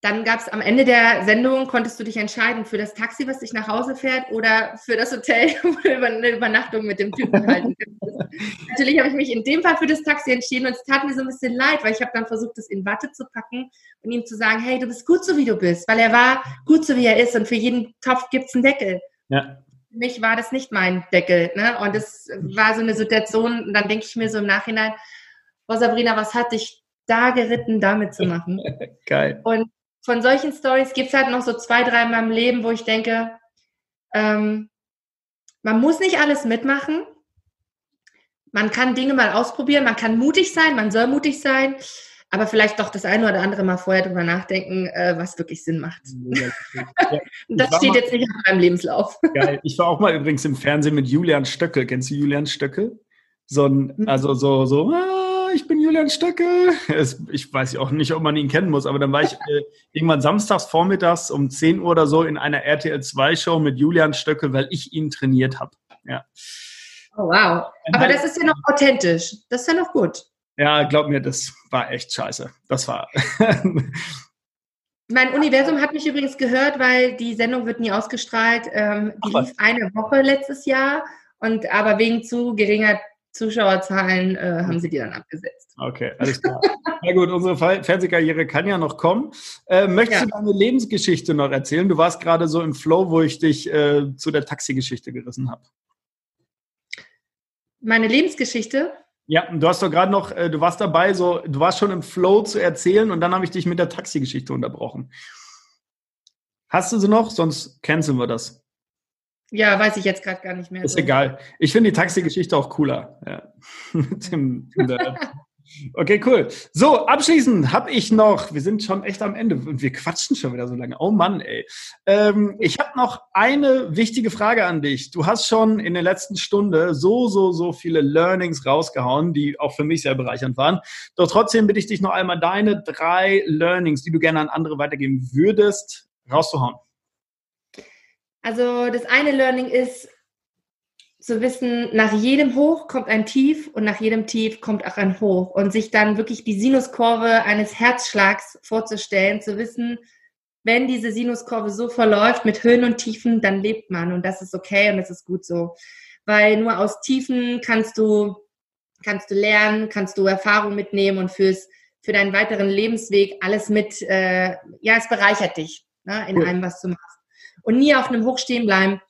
dann gab es am Ende der Sendung, konntest du dich entscheiden für das Taxi, was dich nach Hause fährt oder für das Hotel, wo du eine Übernachtung mit dem Typen halten kannst. Natürlich habe ich mich in dem Fall für das Taxi entschieden und es tat mir so ein bisschen leid, weil ich habe dann versucht, das in Watte zu packen und ihm zu sagen, hey, du bist gut so, wie du bist, weil er war gut so, wie er ist und für jeden Topf gibt es einen Deckel. Ja. Für mich war das nicht mein Deckel. Ne? Und es war so eine Situation, und dann denke ich mir so im Nachhinein, oh Sabrina, was hat dich da geritten, damit zu machen? Geil. Und von solchen Stories gibt es halt noch so zwei, drei in meinem Leben, wo ich denke, ähm, man muss nicht alles mitmachen. Man kann Dinge mal ausprobieren, man kann mutig sein, man soll mutig sein, aber vielleicht doch das eine oder andere mal vorher drüber nachdenken, äh, was wirklich Sinn macht. Ja, das steht jetzt nicht auf meinem Lebenslauf. Geil. Ich war auch mal übrigens im Fernsehen mit Julian Stöckel. Kennst du Julian Stöckel? So ein, hm. also so, so, ah, ich bin Julian Stöcke. Ich weiß auch nicht, ob man ihn kennen muss, aber dann war ich äh, irgendwann samstags vormittags um 10 Uhr oder so in einer RTL 2 Show mit Julian Stöcke, weil ich ihn trainiert habe. Ja. Oh, wow. Aber das ist ja noch authentisch. Das ist ja noch gut. Ja, glaub mir, das war echt scheiße. Das war. mein Universum hat mich übrigens gehört, weil die Sendung wird nie ausgestrahlt. Ähm, die Ach, lief eine Woche letztes Jahr und aber wegen zu geringer Zuschauerzahlen äh, haben sie die dann abgesetzt. Okay, alles klar. Na gut, unsere Fernsehkarriere kann ja noch kommen. Äh, möchtest ja. du deine Lebensgeschichte noch erzählen? Du warst gerade so im Flow, wo ich dich äh, zu der Taxigeschichte gerissen habe. Meine Lebensgeschichte? Ja, du hast doch gerade noch, äh, du warst dabei, so, du warst schon im Flow zu erzählen und dann habe ich dich mit der Taxigeschichte unterbrochen. Hast du sie noch? Sonst canceln wir das. Ja, weiß ich jetzt gerade gar nicht mehr. Ist so. egal. Ich finde die Taxi-Geschichte auch cooler. Ja. dem, okay, cool. So, abschließend habe ich noch, wir sind schon echt am Ende und wir quatschen schon wieder so lange. Oh Mann, ey. Ähm, ich habe noch eine wichtige Frage an dich. Du hast schon in der letzten Stunde so, so, so viele Learnings rausgehauen, die auch für mich sehr bereichernd waren. Doch trotzdem bitte ich dich noch einmal deine drei Learnings, die du gerne an andere weitergeben würdest, rauszuhauen. Also das eine Learning ist zu wissen, nach jedem Hoch kommt ein Tief und nach jedem Tief kommt auch ein Hoch und sich dann wirklich die Sinuskurve eines Herzschlags vorzustellen, zu wissen, wenn diese Sinuskurve so verläuft mit Höhen und Tiefen, dann lebt man und das ist okay und das ist gut so. Weil nur aus Tiefen kannst du, kannst du lernen, kannst du Erfahrung mitnehmen und fürs, für deinen weiteren Lebensweg alles mit, äh, ja, es bereichert dich ne, in cool. allem, was du machst und nie auf einem Hoch stehen bleiben.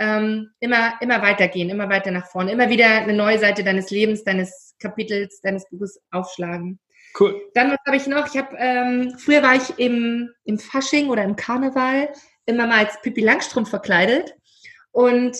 Ähm, immer, immer weitergehen, immer weiter nach vorne, immer wieder eine neue Seite deines Lebens, deines Kapitels, deines Buches aufschlagen. Cool. Dann, was habe ich noch? Ich habe, ähm, früher war ich im, im Fasching oder im Karneval immer mal als Pippi Langstrumpf verkleidet. Und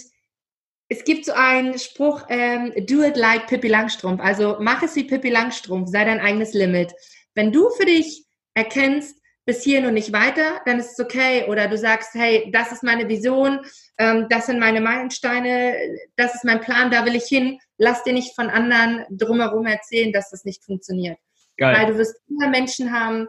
es gibt so einen Spruch, ähm, do it like Pippi Langstrumpf. Also mach es wie Pippi Langstrumpf, sei dein eigenes Limit. Wenn du für dich erkennst, bis hierhin und nicht weiter, dann ist es okay. Oder du sagst, hey, das ist meine Vision, ähm, das sind meine Meilensteine, das ist mein Plan, da will ich hin. Lass dir nicht von anderen drumherum erzählen, dass das nicht funktioniert. Geil. Weil du wirst immer Menschen haben,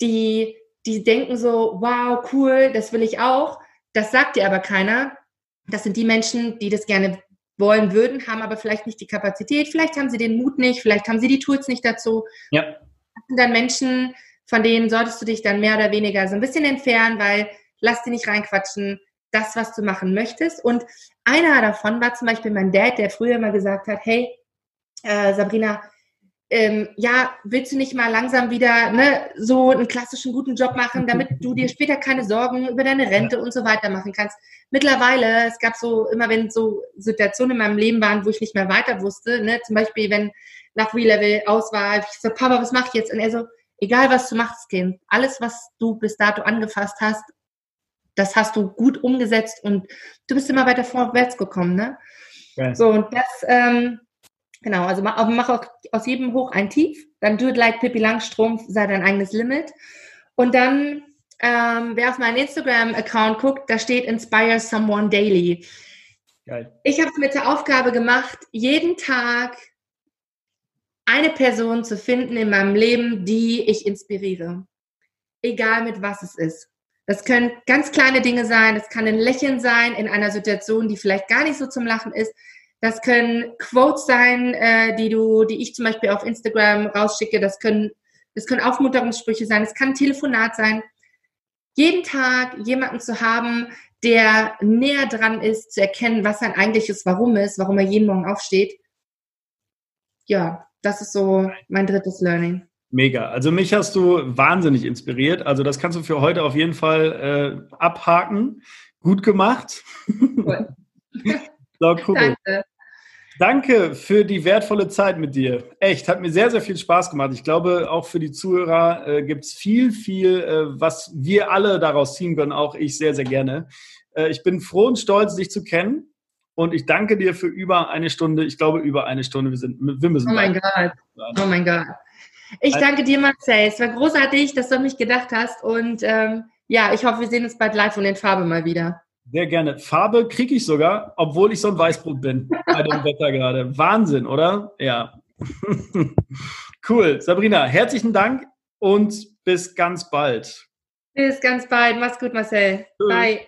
die, die denken so, wow, cool, das will ich auch. Das sagt dir aber keiner. Das sind die Menschen, die das gerne wollen würden, haben aber vielleicht nicht die Kapazität, vielleicht haben sie den Mut nicht, vielleicht haben sie die Tools nicht dazu. Ja. Das sind dann Menschen, von denen solltest du dich dann mehr oder weniger so ein bisschen entfernen, weil lass die nicht reinquatschen, das, was du machen möchtest. Und einer davon war zum Beispiel mein Dad, der früher immer gesagt hat, hey, äh, Sabrina, ähm, ja, willst du nicht mal langsam wieder ne, so einen klassischen guten Job machen, damit du dir später keine Sorgen über deine Rente und so weiter machen kannst. Mittlerweile, es gab so, immer wenn so Situationen in meinem Leben waren, wo ich nicht mehr weiter wusste, ne, zum Beispiel wenn nach Re-Level aus war, ich so, Papa, was mach ich jetzt? Und er so, egal was du machst, Kind, alles, was du bis dato angefasst hast, das hast du gut umgesetzt und du bist immer weiter vorwärts gekommen, ne? Ja. So, und das, ähm, genau, also mach, mach aus jedem Hoch ein Tief, dann do it like Pippi Langstrumpf, sei dein eigenes Limit. Und dann, ähm, wer auf meinen Instagram-Account guckt, da steht Inspire Someone Daily. Geil. Ich habe es mir zur Aufgabe gemacht, jeden Tag eine Person zu finden in meinem Leben, die ich inspiriere. egal mit was es ist. Das können ganz kleine Dinge sein, das kann ein Lächeln sein in einer Situation, die vielleicht gar nicht so zum Lachen ist. Das können Quotes sein, äh, die du, die ich zum Beispiel auf Instagram rausschicke. Das können, das können Aufmunterungssprüche sein. Es kann ein Telefonat sein. Jeden Tag jemanden zu haben, der näher dran ist, zu erkennen, was sein eigentliches Warum ist, warum er jeden Morgen aufsteht. Ja, das ist so mein drittes Learning. Mega. Also mich hast du wahnsinnig inspiriert. Also das kannst du für heute auf jeden Fall äh, abhaken. Gut gemacht. Cool. so, cool. Danke. Danke für die wertvolle Zeit mit dir. Echt, hat mir sehr, sehr viel Spaß gemacht. Ich glaube, auch für die Zuhörer äh, gibt es viel, viel, äh, was wir alle daraus ziehen können, auch ich sehr, sehr gerne. Äh, ich bin froh und stolz, dich zu kennen. Und ich danke dir für über eine Stunde. Ich glaube, über eine Stunde. Wir, sind, wir müssen. Oh mein Gott. Oh mein Gott. Ich danke dir, Marcel. Es war großartig, dass du an mich gedacht hast. Und ähm, ja, ich hoffe, wir sehen uns bald live und in Farbe mal wieder. Sehr gerne. Farbe kriege ich sogar, obwohl ich so ein Weißbrot bin bei dem Wetter gerade. Wahnsinn, oder? Ja. cool. Sabrina, herzlichen Dank und bis ganz bald. Bis ganz bald. Mach's gut, Marcel. Tschüss. Bye.